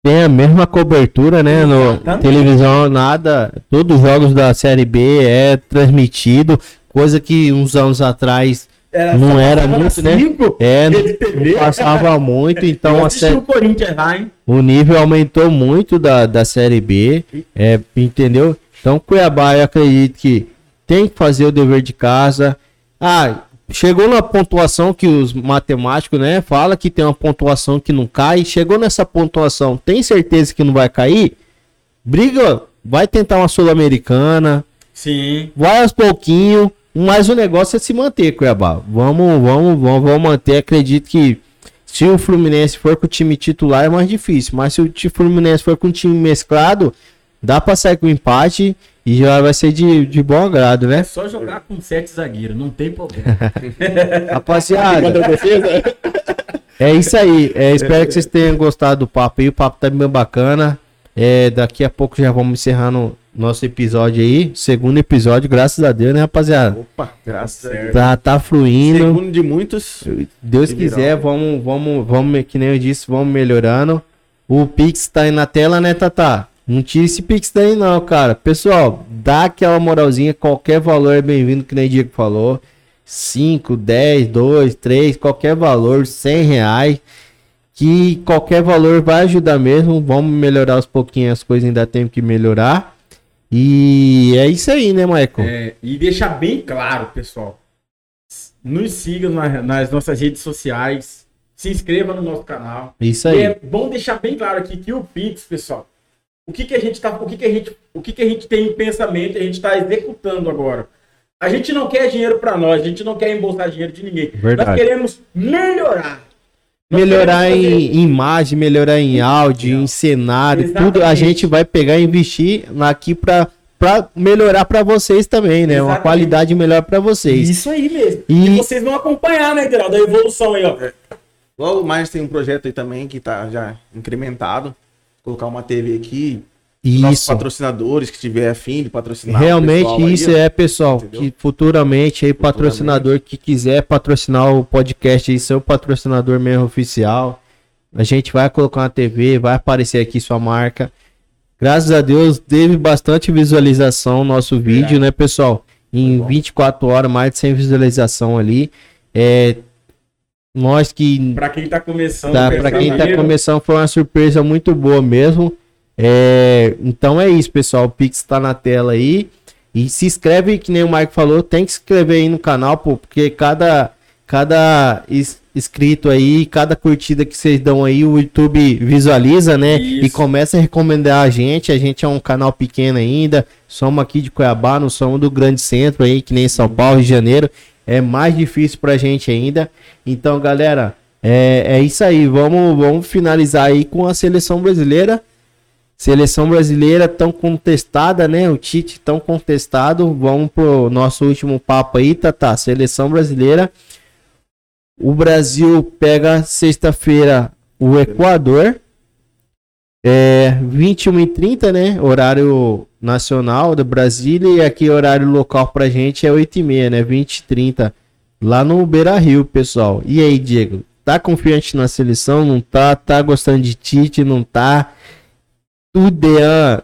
Tem a mesma cobertura, né? No Exatamente. televisão, nada. Todos os jogos da Série B é transmitido, coisa que uns anos atrás Era não era muito, né? É, não passava muito, então a série, o Corinthians lá, hein? o nível aumentou muito da, da Série B, é, entendeu? Então Cuiabá, eu acredito que tem que fazer o dever de casa. Ah, chegou na pontuação que os matemáticos, né, fala que tem uma pontuação que não cai, chegou nessa pontuação, tem certeza que não vai cair? Briga, vai tentar uma Sul-Americana, Sim. vai aos pouquinho, mas o negócio é se manter, Cuiabá. Vamos, vamos, vamos, vamos manter. Acredito que se o Fluminense for com o time titular é mais difícil, mas se o Fluminense for com o time mesclado, dá pra sair com empate e já vai ser de, de bom agrado, É né? só jogar com sete zagueiros, não tem problema. Rapaziada, é isso aí. É, espero que vocês tenham gostado do papo aí. O papo tá bem bacana. É, daqui a pouco já vamos encerrando nosso episódio aí. Segundo episódio, graças a Deus, né, rapaziada? Opa, graças a Deus. Tá, tá fluindo. Segundo de muitos. Deus Se quiser, vamos, vamos, vamos, que nem eu disse, vamos melhorando. O Pix tá aí na tela, né, Tata? Não tira esse Pix daí não, cara. Pessoal, dá aquela moralzinha, qualquer valor é bem-vindo, que nem o Diego falou. 5, 10, 2, 3, qualquer valor, 100 reais. Que qualquer valor vai ajudar mesmo. Vamos melhorar aos pouquinhos as coisas, ainda tem que melhorar. E é isso aí, né, Michael? É, e deixar bem claro, pessoal. Nos sigam na- nas nossas redes sociais. Se inscreva no nosso canal. Isso E aí. é bom deixar bem claro aqui que o Pix, pessoal, o que, que a gente tá, o que, que a gente, o que, que a gente tem em pensamento, e a gente está executando agora. A gente não quer dinheiro para nós, a gente não quer embolsar dinheiro de ninguém. Verdade. Nós queremos melhorar. Nós melhorar em imagem, melhorar em áudio, em cenário, Exatamente. tudo a gente vai pegar e investir aqui para para melhorar para vocês também, né? Uma Exatamente. qualidade melhor para vocês. Isso aí mesmo. E- E, vocês vão acompanhar, né, Geraldo? A evolução aí, ó. Logo mais tem um projeto aí também que tá já incrementado. Colocar uma TV aqui. Nossos Isso. patrocinadores que tiver afim de patrocinar. o Realmente pessoal aí, isso ó. é, pessoal, Entendeu? que futuramente aí patrocinador que quiser patrocinar o podcast aí, seu patrocinador mesmo oficial, a gente vai colocar uma TV, vai aparecer aqui sua marca. Graças a Deus teve bastante visualização o nosso vídeo, né, pessoal? Em 24 horas, mais de 100 visualização ali. É, nós que Pra quem tá começando. Tá, pra quem tá começando foi uma surpresa muito boa mesmo. É, então é isso, pessoal. O Pix tá na tela aí. E se inscreve, que nem o Mike falou, tem que se inscrever aí no canal, pô, porque cada, cada inscrito aí, cada curtida que vocês dão aí, o YouTube visualiza, né? Isso. E começa a recomendar a gente. A gente é um canal pequeno ainda. Somos aqui de Cuiabá, não somos do grande centro aí, que nem São Paulo, Rio de Janeiro. É mais difícil pra gente ainda. Então, galera, é, é isso aí. Vamos, vamos finalizar aí com a seleção brasileira. Seleção brasileira tão contestada, né? O Tite tão contestado. Vamos pro nosso último papo aí, Tata. Seleção brasileira. O Brasil pega sexta-feira o Equador. É 21h30, né? Horário nacional do Brasília. E aqui horário local pra gente é 8h30, né? 20h30. Lá no Beira Rio, pessoal. E aí, Diego? Tá confiante na seleção? Não tá? Tá gostando de Tite? Não tá? O Dean,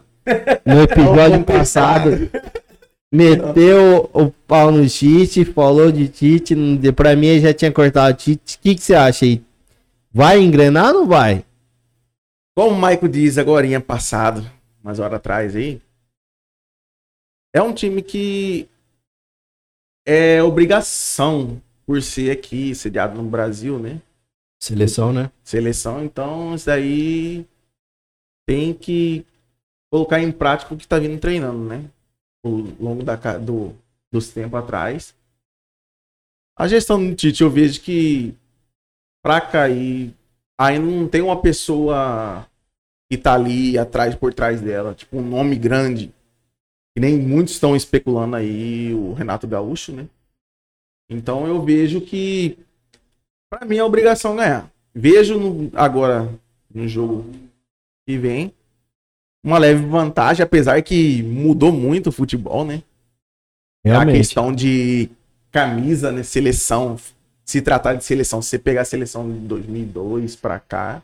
no episódio passado, meteu o pau no Tite, falou de Tite. Pra mim, já tinha cortado o Tite. O que, que você acha aí? Vai engrenar ou não vai? Como o Maico diz agora passado, umas horas atrás aí, é um time que é obrigação por ser aqui, sediado no Brasil, né? Seleção, né? Seleção, então isso daí tem que colocar em prática o que tá vindo treinando, né? Ao longo da, do, dos tempos atrás. A gestão do Tite, eu vejo que pra cair, ainda não tem uma pessoa que tá ali atrás, por trás dela, tipo um nome grande. Que nem muitos estão especulando aí, o Renato Gaúcho, né? Então eu vejo que, pra mim, é obrigação ganhar. Vejo no- agora, no jogo que vem, uma leve vantagem, apesar que mudou muito o futebol, né? A Realmente. questão de camisa, né? Seleção. Se tratar de seleção, se você pegar a seleção de 2002 pra cá,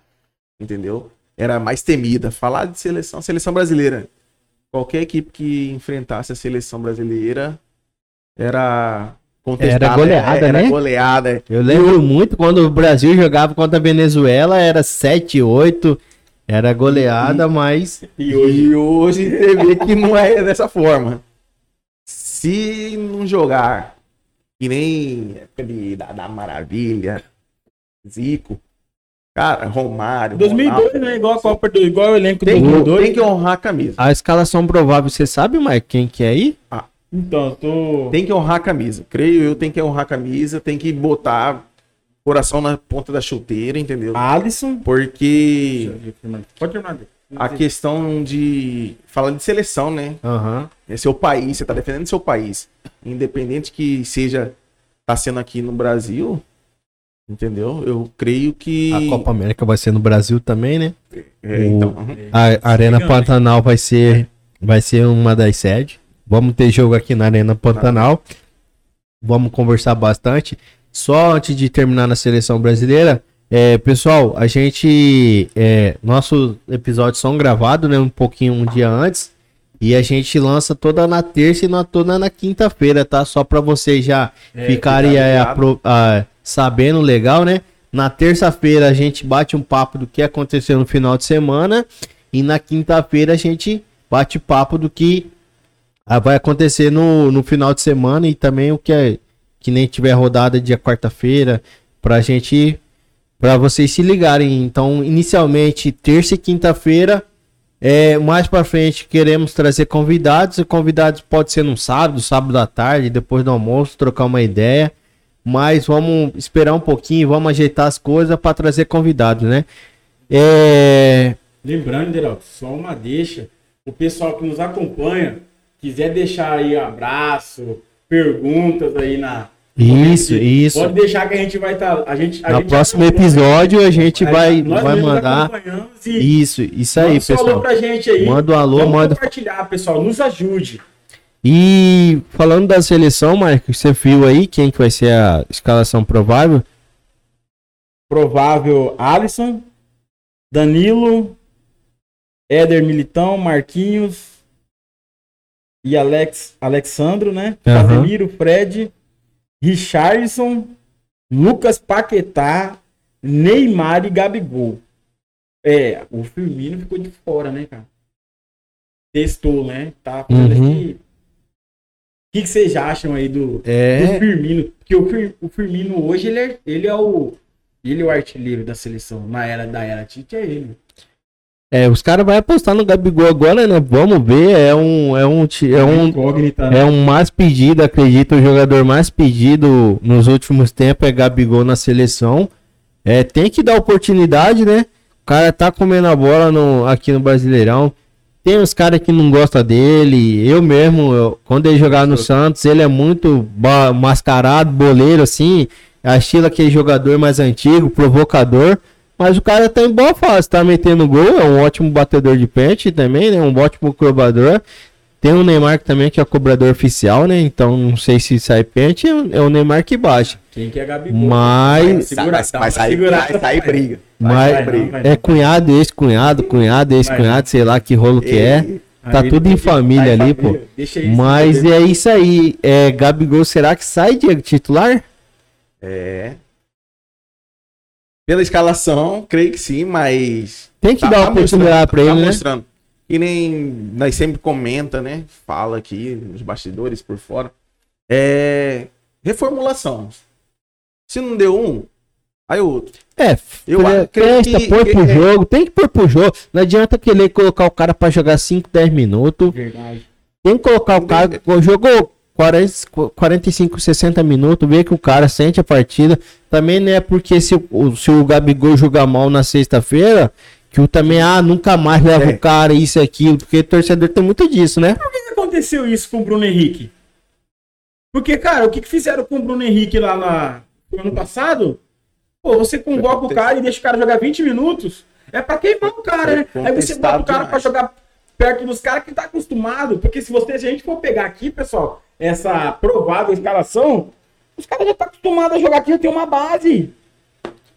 entendeu? Era mais temida. Falar de seleção, seleção brasileira. Qualquer equipe que enfrentasse a seleção brasileira era contestada. Era goleada, era né? goleada. Eu lembro muito quando o Brasil jogava contra a Venezuela, era 7, 8, era goleada, mas E hoje E hoje você vê que não é dessa forma. Se não jogar que nem época de, da, da Maravilha, Zico, cara, Romário. 2002, Ronaldo, né? Igual a Copa do igual o elenco tem, que- 2002. tem que honrar a camisa. a escalação provável, você sabe, Mike, quem que é aí? Então, eu tô Tem que honrar a camisa. Creio eu, tem que honrar a camisa, tem que botar coração na ponta da chuteira, entendeu? Alisson. Porque Pode terminar. a questão de. Fala de seleção, né? Aham. É seu país, você tá defendendo seu país. Independente que seja, tá sendo aqui no Brasil, entendeu? Eu creio que. A Copa América vai ser no Brasil também, né? É, então, uhum. A Arena Chegando, Pantanal vai ser, vai ser uma das sedes. Vamos ter jogo aqui na Arena Pantanal. Vamos conversar bastante. Só antes de terminar na seleção brasileira, é, pessoal, a gente. É, nossos episódios são gravados, né? Um pouquinho um dia antes. E a gente lança toda na terça e na, toda na quinta-feira, tá? Só pra vocês já ficarem ficar é, apro- ah, sabendo legal, né? Na terça-feira a gente bate um papo do que aconteceu no final de semana. E na quinta-feira a gente bate papo do que ah, vai acontecer no, no final de semana e também o que é que nem tiver rodada dia quarta-feira pra gente pra vocês se ligarem. Então, inicialmente terça e quinta-feira é, mais pra frente queremos trazer convidados. E convidados pode ser no sábado, sábado à tarde, depois do almoço, trocar uma ideia. Mas vamos esperar um pouquinho, vamos ajeitar as coisas pra trazer convidados, né? É, Lembrando, Deraldo, só uma deixa. O pessoal que nos acompanha, quiser deixar aí abraço, perguntas aí na. Isso, isso. Pode deixar que a gente vai estar. a gente, a No gente próximo episódio a gente vai, vai mandar. e Isso, isso aí, manda seu alô pessoal. pra gente aí. Manda um alô, Vamos manda. compartilhar, pessoal. Nos ajude. E falando da seleção, Marcos, você viu aí quem que vai ser a escalação provável? Provável Alisson, Danilo, Éder Militão, Marquinhos e Alex, Alexandro, né? Aham. Casemiro, Fred, Richardson, Lucas Paquetá, Neymar e Gabigol. É, o Firmino ficou de fora, né, cara? Testou, né? Tá falando Uhum. aqui. O que, que vocês acham aí do, do É, Firmino? Porque o, Fir- o Firmino hoje ele é, ele é o ele é o artilheiro da seleção. Na era da era Tite é ele. É os caras vão apostar no Gabigol agora, né? Vamos ver, é um é um é um é um mais pedido, acredito, o jogador mais pedido nos últimos tempos é Gabigol na seleção. É, tem que dar oportunidade, né? cara tá comendo a bola no, aqui no Brasileirão. Tem uns caras que não gostam dele. Eu mesmo, eu- quando ele jogava no Santos, ele é muito mascarado, boleiro, assim. Estilo aquele jogador mais antigo, provocador. Mas o cara tá em boa fase, tá metendo gol, é um ótimo batedor de pênalti também, né? Um ótimo cobrador. Tem o Neymar que também, que é cobrador oficial, né? Então não sei se sai pênalti, é o Neymar que baixa. Quem que é Gabigol? Mas- Segura, Mas, dá mas aí briga. Mas vai, vai, vai. é cunhado, ex-cunhado, cunhado, ex-cunhado, sei lá que rolo que é. Tá Aí tudo em família tá ali, família. pô. Mas é isso aí. É, Gabigol, será que sai de titular? É. Pela escalação, creio que sim, mas. Tem que Tá- dar tá uma oportunidade mostrando, pra ele, tá né? mostrando. E nem nós sempre comenta, né? Fala aqui nos bastidores por fora. É. Reformulação. Se não deu um, aí outro. É, Eu presta, que- põe que- pro é. jogo, tem que pôr pro jogo. Não adianta querer colocar o cara pra jogar 5, 10 minutos. Verdade. Tem que colocar o cara, o jogou 40, 45, 60 minutos, ver que o cara sente a partida. Também não é porque se, o- se o Gabigol jogar mal na sexta-feira, que o também, ah, nunca mais leva É. o cara, isso e aquilo, porque torcedor tem muito disso, né? Por que que aconteceu isso com o Bruno Henrique? Porque, cara, o que, que fizeram com o Bruno Henrique lá na, no ano passado? Pô, você convoca o cara e deixa o cara jogar 20 minutos. É pra queimar o cara, né? Aí você bota o cara pra demais. jogar perto dos caras que tá acostumado. Porque se, você, se a gente for pegar aqui, pessoal, essa provável escalação, os caras já estão acostumados a jogar aqui, já tem uma base.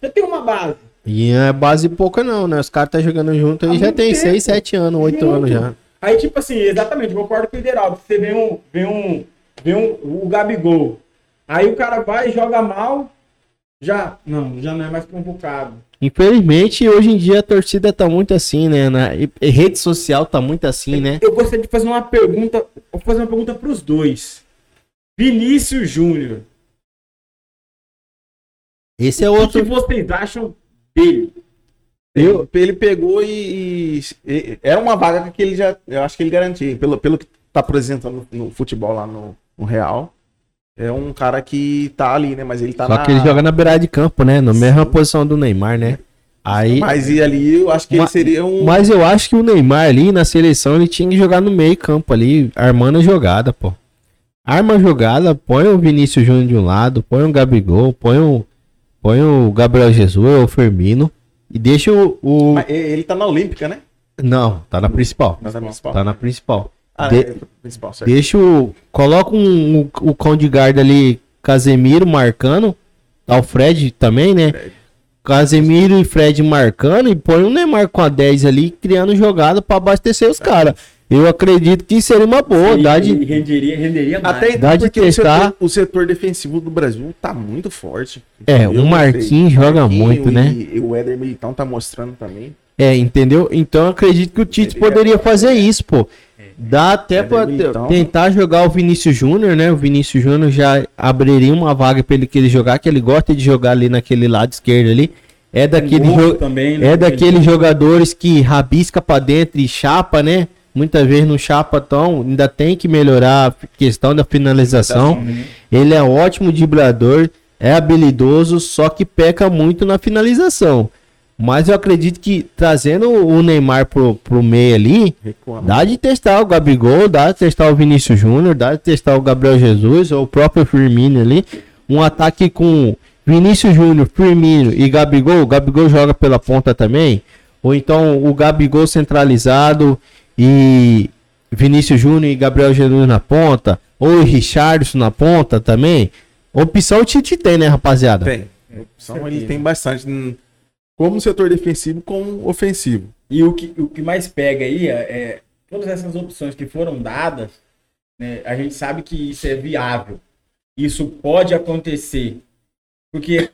Já tem uma base. E é base pouca não, né? Os caras tá jogando junto aí já tem tempo. 6, 7 anos, 8 Junto. anos já. Aí, tipo assim, exatamente, concordo com o Ideraldo. Você vê um, vê um, vê um, o Gabigol. Aí o cara vai e joga mal. Já, não, já não é mais convocado. Infelizmente, hoje em dia a torcida tá muito assim, né? Na e- e rede social tá muito assim, né? Eu gostaria de fazer uma pergunta, vou fazer uma pergunta pros dois. Vinícius Júnior, Esse é o que outro. vocês acham dele? Eu, ele pegou e, e- e- Era uma vaga que ele já. Eu acho que ele garantia. Pelo, pelo que tá apresentando no, futebol lá no, no Real. É um cara que tá ali, né? Mas ele tá Só na. que ele joga na beirada de campo, né? Na Sim. mesma posição do Neymar, né? Aí, Mas e ali eu acho que Ma- ele seria um. mas eu acho que o Neymar ali na seleção ele tinha que jogar no meio campo ali, armando a jogada, pô. Arma a jogada, põe o Vinícius Júnior de um lado, põe o Gabigol, põe o, põe o Gabriel Jesus ou o Firmino e deixa o, o- Mas ele tá na Olímpica, né? Não, tá na principal. Tá na principal. Tá na principal. Ah, de- é, principal, certo. Deixa o. Coloca um, o, o cão de guarda ali, Casemiro marcando. Tá o Fred também, né? Casemiro e Fred marcando e põe o Neymar com a 10 ali, criando jogada pra abastecer os caras. Eu acredito que seria uma boa. E- Dá de, renderia, renderia mais. Até Dá então, de porque o testar. setor, o setor defensivo do Brasil tá muito forte. É, o. Marquinhos joga muito, e- né? E o Éder Militão tá mostrando também. É, entendeu? Então eu acredito que o Tite Ele poderia é- fazer isso, pô. Dá até É pra então. tentar jogar o Vinícius Júnior, né? O Vinícius Júnior já abriria uma vaga pra ele que ele jogar, que ele gosta de jogar ali naquele lado esquerdo ali. É daquele jo- também, né? é daqueles jogadores que rabisca pra dentro e chapa, né? Muitas vezes não chapa tão, ainda tem que melhorar a questão da finalização. né? Ele é ótimo driblador, é habilidoso, só que peca muito na finalização. Mas eu acredito que trazendo o Neymar pro, pro meio ali, Recuando. dá de testar o Gabigol, dá de testar o Vinícius Júnior, dá de testar o Gabriel Jesus ou o próprio Firmino ali. Um ataque com Vinícius Júnior, Firmino e Gabigol. O Gabigol joga pela ponta também. Ou então o Gabigol centralizado e Vinícius Júnior e Gabriel Jesus na ponta. Ou o Richardson na ponta também. Opção o Tite tem, né, rapaziada? Tem. Opção ele tem bastante. Como setor defensivo, como ofensivo. E o que, o que mais pega aí é, é todas essas opções que foram dadas, né, a gente sabe que isso é viável. Isso pode acontecer. Porque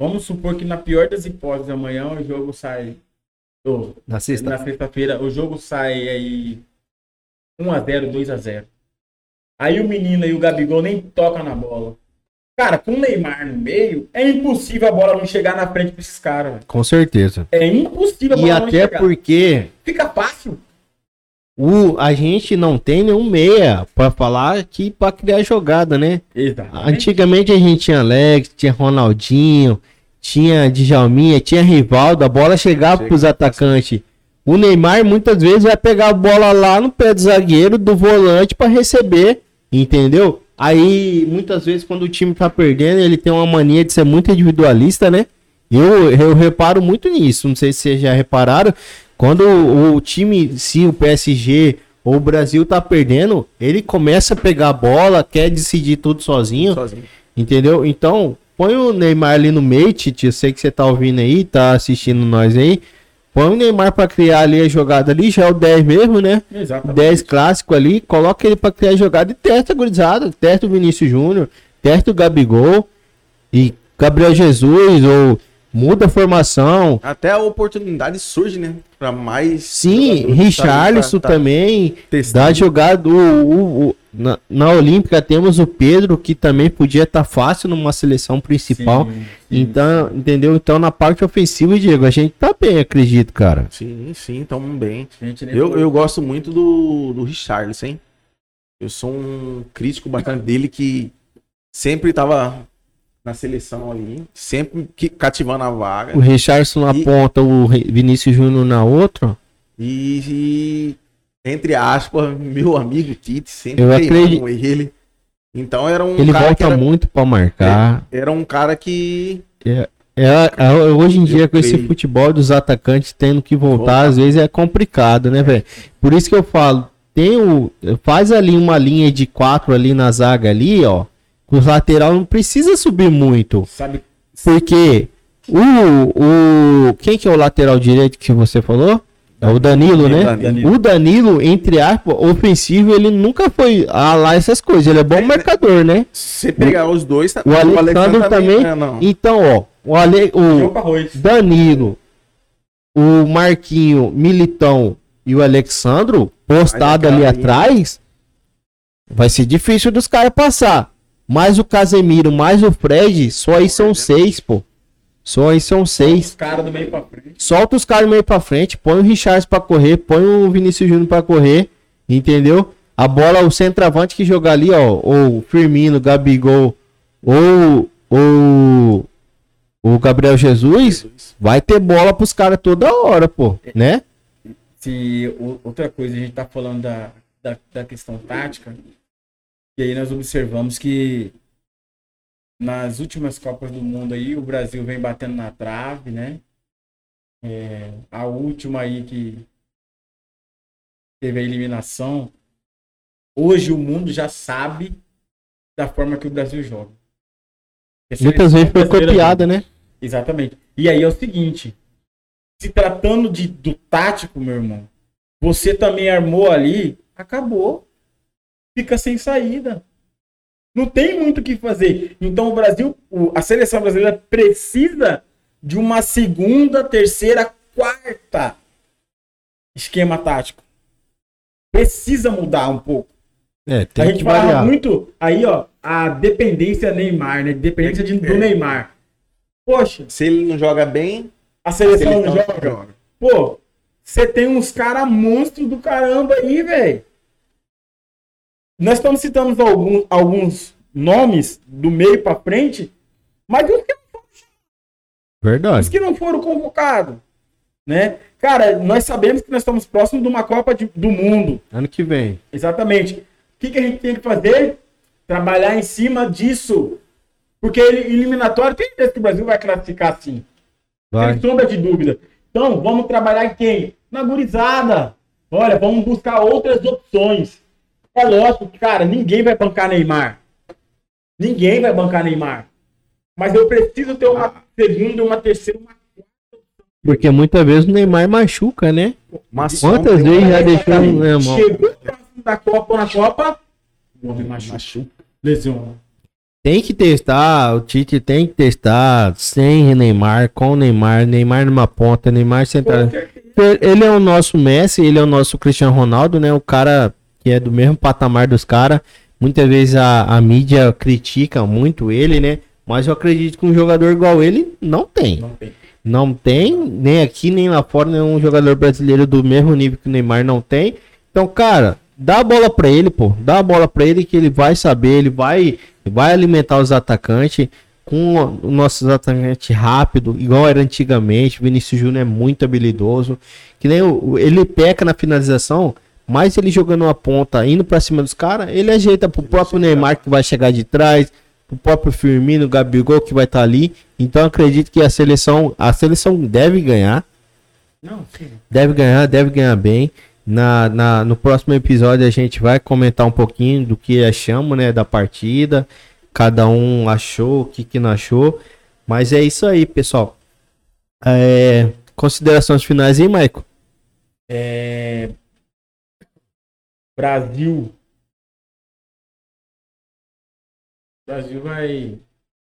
vamos supor que na pior das hipóteses, amanhã o jogo sai. ou, Na sexta. na sexta-feira, o jogo sai aí 1x0, 2x0. Aí o menino e o Gabigol nem toca na bola. Cara, com o Neymar no meio, é impossível a bola não chegar na frente pra esses caras. velho. Com certeza. É impossível a E bola não até chegar. porque Fica fácil. o, a gente não tem nenhum meia pra falar que pra criar jogada, né? Exato. Antigamente a gente tinha Alex, tinha Ronaldinho, tinha Djalminha, tinha Rivaldo, a bola chegava Chega. pros atacantes. O Neymar muitas vezes vai pegar a bola lá no pé do zagueiro, do volante pra receber, entendeu? Aí, muitas vezes, quando o time tá perdendo, ele tem uma mania de ser muito individualista, né? Eu, eu reparo muito nisso. Não sei se vocês já repararam. Quando o, o time, se o PSG ou o Brasil tá perdendo, ele começa a pegar a bola, quer decidir tudo sozinho. Sozinho. Entendeu? Então, põe o Neymar ali no meio, Titi. Eu sei que você tá ouvindo aí, tá assistindo nós aí. Põe o Neymar pra criar ali a jogada ali, já é o 10 mesmo, né? Exatamente. 10 clássico ali, coloca ele pra criar a jogada e testa a gurizada. Testa o Vinícius Júnior, testa o Gabigol e Gabriel Jesus, ou muda a formação. Até a oportunidade surge, né? Pra mais. Sim, Richarlison tá- tá também. testando. Dá jogada. O, o- o- na, na Olímpica temos o Pedro, que também podia estar fácil numa seleção principal. Sim, sim. Então, entendeu? Então, na parte ofensiva, Diego, a gente tá bem, acredito, cara. Sim, sim, tamo bem. Eu, eu gosto muito do, do Richarlison, hein? Eu sou um crítico bastante dele que sempre tava na seleção ali, sempre que- cativando a vaga. O Richardson na E- ponta, o Vinícius Júnior na outra. E, e, entre aspas, meu amigo Tite, sempre Eu acredito- ele. Então era um Ele cara volta era, muito pra marcar. era um cara que É, é, hoje em dia, Eu com esse futebol dos atacantes tendo que voltar, às vezes é complicado, né, velho? Por isso que eu falo, tem o, faz ali uma linha de quatro ali na zaga ali, ó. O lateral não precisa subir muito. Sabe, Porque o, o. Quem que é o lateral direito que você falou? É o Danilo, né? Danilo. O Danilo, entre aspas, ofensivo, ele nunca foi a lá essas coisas. Ele é bom marcador, né? se pegar os dois, tá- O Alexandre também. é, não. Então, ó, o, Ale, o. Danilo, o Marquinho, Militão e o Alexandro, postado Vai ali atrás, vai ser difícil dos caras passar. Mais o Casemiro, mais o Fred, só aí são seis, pô. Só aí são Os seis. caras do meio pra frente. Solta os caras meio pra frente, põe o Richards pra correr, põe o Vinícius Júnior pra correr, entendeu? A bola, o centroavante que jogar ali, ó, ou Firmino, Gabigol, ou o o Gabriel Jesus, vai ter bola pros caras toda hora, pô, né? Se outra coisa, a gente tá falando da, da, da questão tática, e aí nós observamos que nas últimas Copas do Mundo aí, o Brasil vem batendo na trave, né? É, a última aí que teve a eliminação. Hoje o mundo já sabe da forma que o Brasil joga. A Muitas vezes foi copiada, né? Exatamente. E aí é o seguinte: se tratando de, do tático, meu irmão, você também armou ali, acabou. Fica sem saída. Não tem muito o que fazer. Então o Brasil, o- a seleção brasileira precisa de uma segunda, terceira, quarta esquema tático. Precisa mudar um pouco. É, A tem gente que falava variar. muito aí, ó, a dependência Neymar, né? Dependência de- do É. Neymar. Poxa, Se ele não joga bem, a seleção ele não não joga. Pô, você tem uns caras monstros do caramba aí, velho. Nós estamos citando alguns, alguns nomes do meio pra frente, mas os que, os Verdade. que não foram convocados, né? Cara, nós sabemos que nós estamos próximos de uma Copa de- do Mundo. Ano que vem. Exatamente. O que, que a gente tem que fazer? Trabalhar em cima disso. Porque ele, eliminatório, tem certeza que o Brasil vai classificar assim. Vai. Sem sombra de dúvida. Então, vamos trabalhar em quem? Na gurizada. Olha, vamos buscar outras opções. É lógico que, cara, ninguém vai bancar Neymar. Ninguém vai bancar Neymar. Mas eu preciso ter uma segunda, uma terceira, uma Porque muitas vezes o Neymar machuca, né? uma Quantas vezes já deixou né, irmão? Chegou próximo da Copa ou na Copa, o homem machuca. machuca. Lesiona. Tem que testar, o Tite tem que testar sem Neymar, com Neymar, Neymar numa ponta, Neymar certeza. Ele é o nosso Messi, ele é o nosso Cristiano Ronaldo, né? O cara que é do mesmo patamar dos caras. Muitas vezes a, a mídia critica muito ele, né? Mas eu acredito que um jogador igual ele não tem. Não tem. Não tem, nem aqui, nem lá fora, nenhum jogador brasileiro do mesmo nível que o Neymar não tem. Então, cara, dá a bola pra ele, pô. Dá a bola pra ele que ele vai saber, ele vai, vai alimentar os atacantes. com os nossos atacantes rápido, igual era antigamente. Vinícius Júnior é muito habilidoso. Que nem o- ele peca na finalização, mas ele jogando uma ponta, indo pra cima dos caras, ele ajeita pro próprio Neymar que vai chegar de trás, pro próprio Firmino, Gabigol que vai estar ali. Então eu acredito que a seleção, a seleção deve ganhar. Não, sim. Deve ganhar, deve ganhar bem. Na, na- no próximo episódio a gente vai comentar um pouquinho do que achamos, né, da partida. Cada um achou, o que, que não achou. Mas é isso aí, pessoal. É, considerações finais aí, Maico? É... Brasil. Brasil vai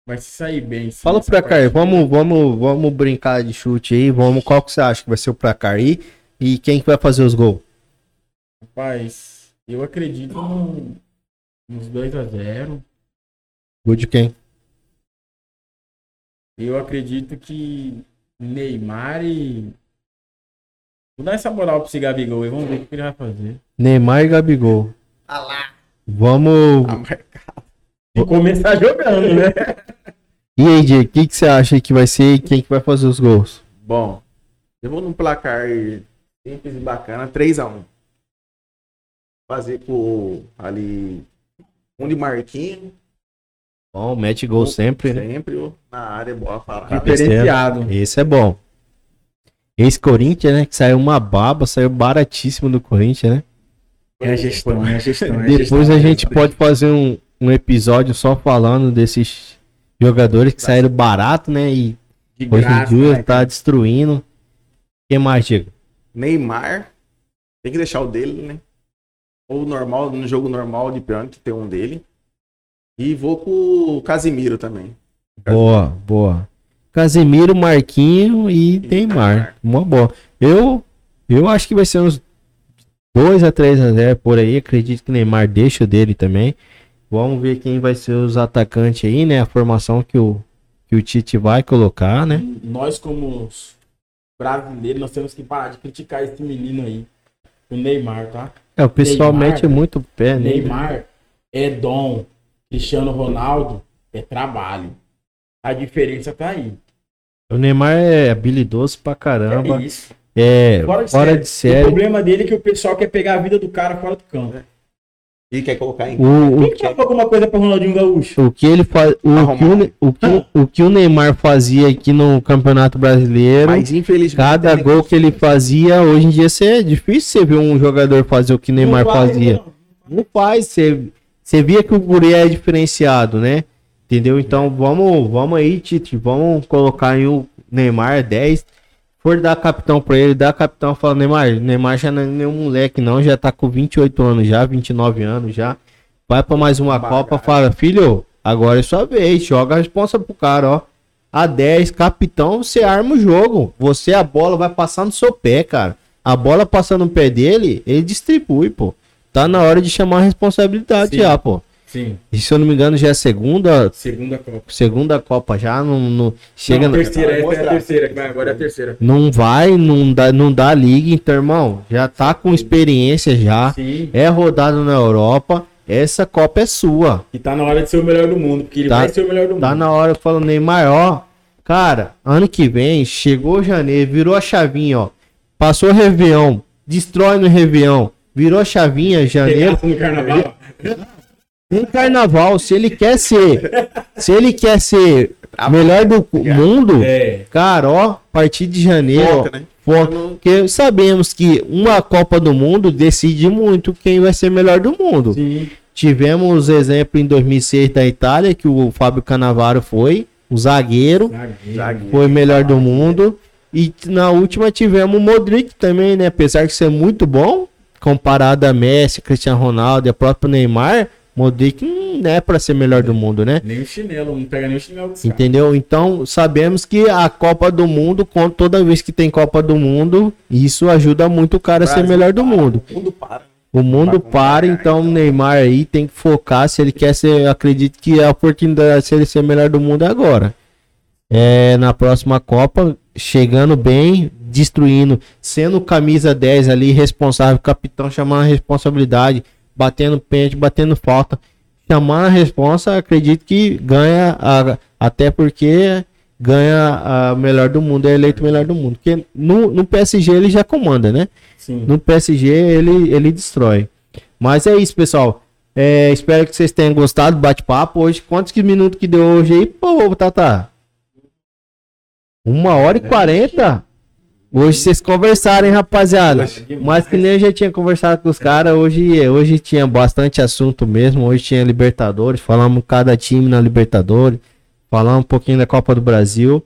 vai se sair bem. sim, Fala aí, partida. vamos, vamos, vamos brincar de chute aí. Vamos, qual que você acha que vai ser o placar aí? E quem que vai fazer os gols? Rapaz, eu acredito num- nos 2 a 0 Gol de quem? Eu acredito que Neymar e. Vou dar essa moral pra esse Gabigol e vamos ver o que ele vai fazer. Neymar e Gabigol. Vamos. Ah, mas- E começar jogando, né? E aí, Diego, o que, que você acha que vai ser e quem que vai fazer os gols? Bom, eu vou num placar simples e bacana, 3x1. Fazer com ali um de Marquinhos, Bom, mete gol sempre, né? sempre na área, boa parada. Diferenciado. Esse é bom. Esse Corinthians, né? Que saiu uma baba, saiu baratíssimo do Corinthians, né? É a gestão, é a gestão. É a Depois gestão. a gente pode fazer um, um episódio só falando desses jogadores que saíram barato, né? E De hoje em dia né, tá destruindo. Quem mais, Diego? Neymar, tem que deixar o dele, né? Ou normal, no jogo normal de pênalti, tem um dele. E vou com o Casimiro também. Boa, boa. Casemiro, Marquinho e Neymar. Uma boa. Eu, eu acho que vai ser uns 2 a 3 a 0 por aí. Acredito que Neymar deixa o dele também. Vamos ver quem vai ser os atacantes aí, né? A formação que o, que o Tite vai colocar, né? Nós, como os brasileiros, nós temos que parar de criticar esse menino aí. O Neymar, tá? É, o pessoal Neymar, mete muito pé nele. Neymar é dom. Cristiano Ronaldo é trabalho. A diferença tá aí. O Neymar é habilidoso pra caramba. É isso. É, Fora de fora série. de O série. problema dele é que o pessoal quer pegar a vida do cara fora do campo. E quer colocar em O, Quem que falou alguma coisa pra Ronaldinho Gaúcho? o, o que ele faz. O, Arrumar. que o, Ne- o, que, o que o Neymar fazia aqui no Campeonato Brasileiro. Mas infelizmente. Cada gol que ele fazia, hoje em dia é difícil você ver um jogador fazer o que Neymar Não vai, fazia. não. Não faz, você, você via que o Guri é diferenciado, né? Entendeu? Então vamos, vamos aí, Tite, vamos colocar aí o Neymar 10. For dar capitão pra ele, dá capitão, fala Neymar, Neymar já não é nenhum moleque não, já tá com 28 anos já, 29 anos já. Vai pra mais uma Bagagem. Copa, fala, filho, agora é sua vez, joga a responsa pro cara, ó. A 10, capitão, você arma o jogo. Você, a bola vai passar no seu pé, cara. A bola passando no pé dele, ele distribui, pô. Tá na hora de chamar a responsabilidade Sim. já, pô. Sim, E se eu não me engano, já é a segunda, segunda Copa. segunda Copa já, não, não chega não, na- terceira, essa é a terceira, que vai agora é a terceira. não vai, não dá, não dá liga, então, irmão, já tá com experiência já, Sim. é rodado na Europa, essa Copa é sua. E tá na hora de ser o melhor do mundo, porque ele Tá- vai ser o melhor do mundo. Tá na hora falando Neymar, ó, cara, ano que vem, chegou janeiro, virou a chavinha, ó, passou o Réveillon, destrói no Réveillon, virou a chavinha, janeiro, no carnaval. Tem carnaval, se ele quer ser, se ele quer ser melhor do mundo, É. cara, ó, a partir de janeiro, ó, Foca, né? foca. porque sabemos que uma Copa do Mundo decide muito quem vai ser melhor do mundo. Sim. Tivemos exemplo em 2006 da Itália, que o Fábio Canavaro foi, o zagueiro, Zagueiro. Foi melhor do mundo. E na última tivemos o Modric também, né? Apesar de ser muito bom, comparado a Messi, Cristiano Ronaldo e a própria Neymar, Modric não é para ser melhor do mundo, né? Nem o chinelo, não pega nem o chinelo. Entendeu? Então sabemos que a Copa do Mundo, toda vez que tem Copa do Mundo, isso ajuda muito o cara a ser melhor do mundo. O mundo para. O mundo para, então o então. Neymar aí tem que focar. Se ele quer ser, acredito que a oportunidade de ele ser melhor do mundo é agora. É, na próxima Copa, chegando bem, destruindo, sendo camisa 10 ali, responsável, capitão chamando a responsabilidade, batendo pênalti, batendo falta, chamar a responsa, acredito que ganha, a- até porque ganha a melhor do mundo, é eleito melhor do mundo. Porque no, no PSG ele já comanda, né? Sim. No PSG ele, ele destrói. Mas é isso, pessoal. É, espero que vocês tenham gostado do bate-papo hoje. Quantos que minutos que deu hoje aí? Pô, Tata. Uma hora e quarenta? Hoje vocês conversaram, hein, rapaziada? Mas que nem eu já tinha conversado com os caras, hoje, hoje tinha bastante assunto mesmo. Hoje tinha Libertadores, falamos cada time na Libertadores, falamos um pouquinho da Copa do Brasil.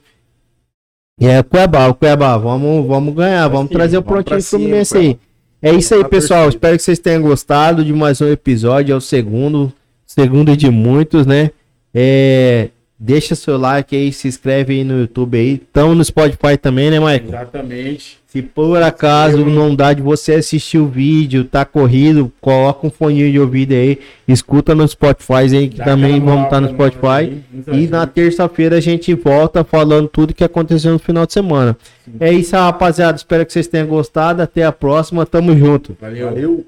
E é Cuiabá, o Cuiabá, vamos, vamos ganhar, vamos trazer o vamos prontinho cima, Fluminense aí. É isso aí, Tá pessoal. Espero que vocês tenham gostado de mais um episódio. É o segundo, segundo de muitos, né? É, deixa seu like aí, se inscreve aí no YouTube aí. Estamos no Spotify também, né, Michael? Exatamente. Se por acaso não dá de você assistir o vídeo, tá corrido, coloca um fone de ouvido aí, escuta no Spotify aí, que Dá também vamos estar no pra nós Spotify. E na terça-feira a gente volta falando tudo que aconteceu no final de semana. É isso, rapaziada. Espero que vocês tenham gostado. Até a próxima. Tamo junto. Valeu. Valeu.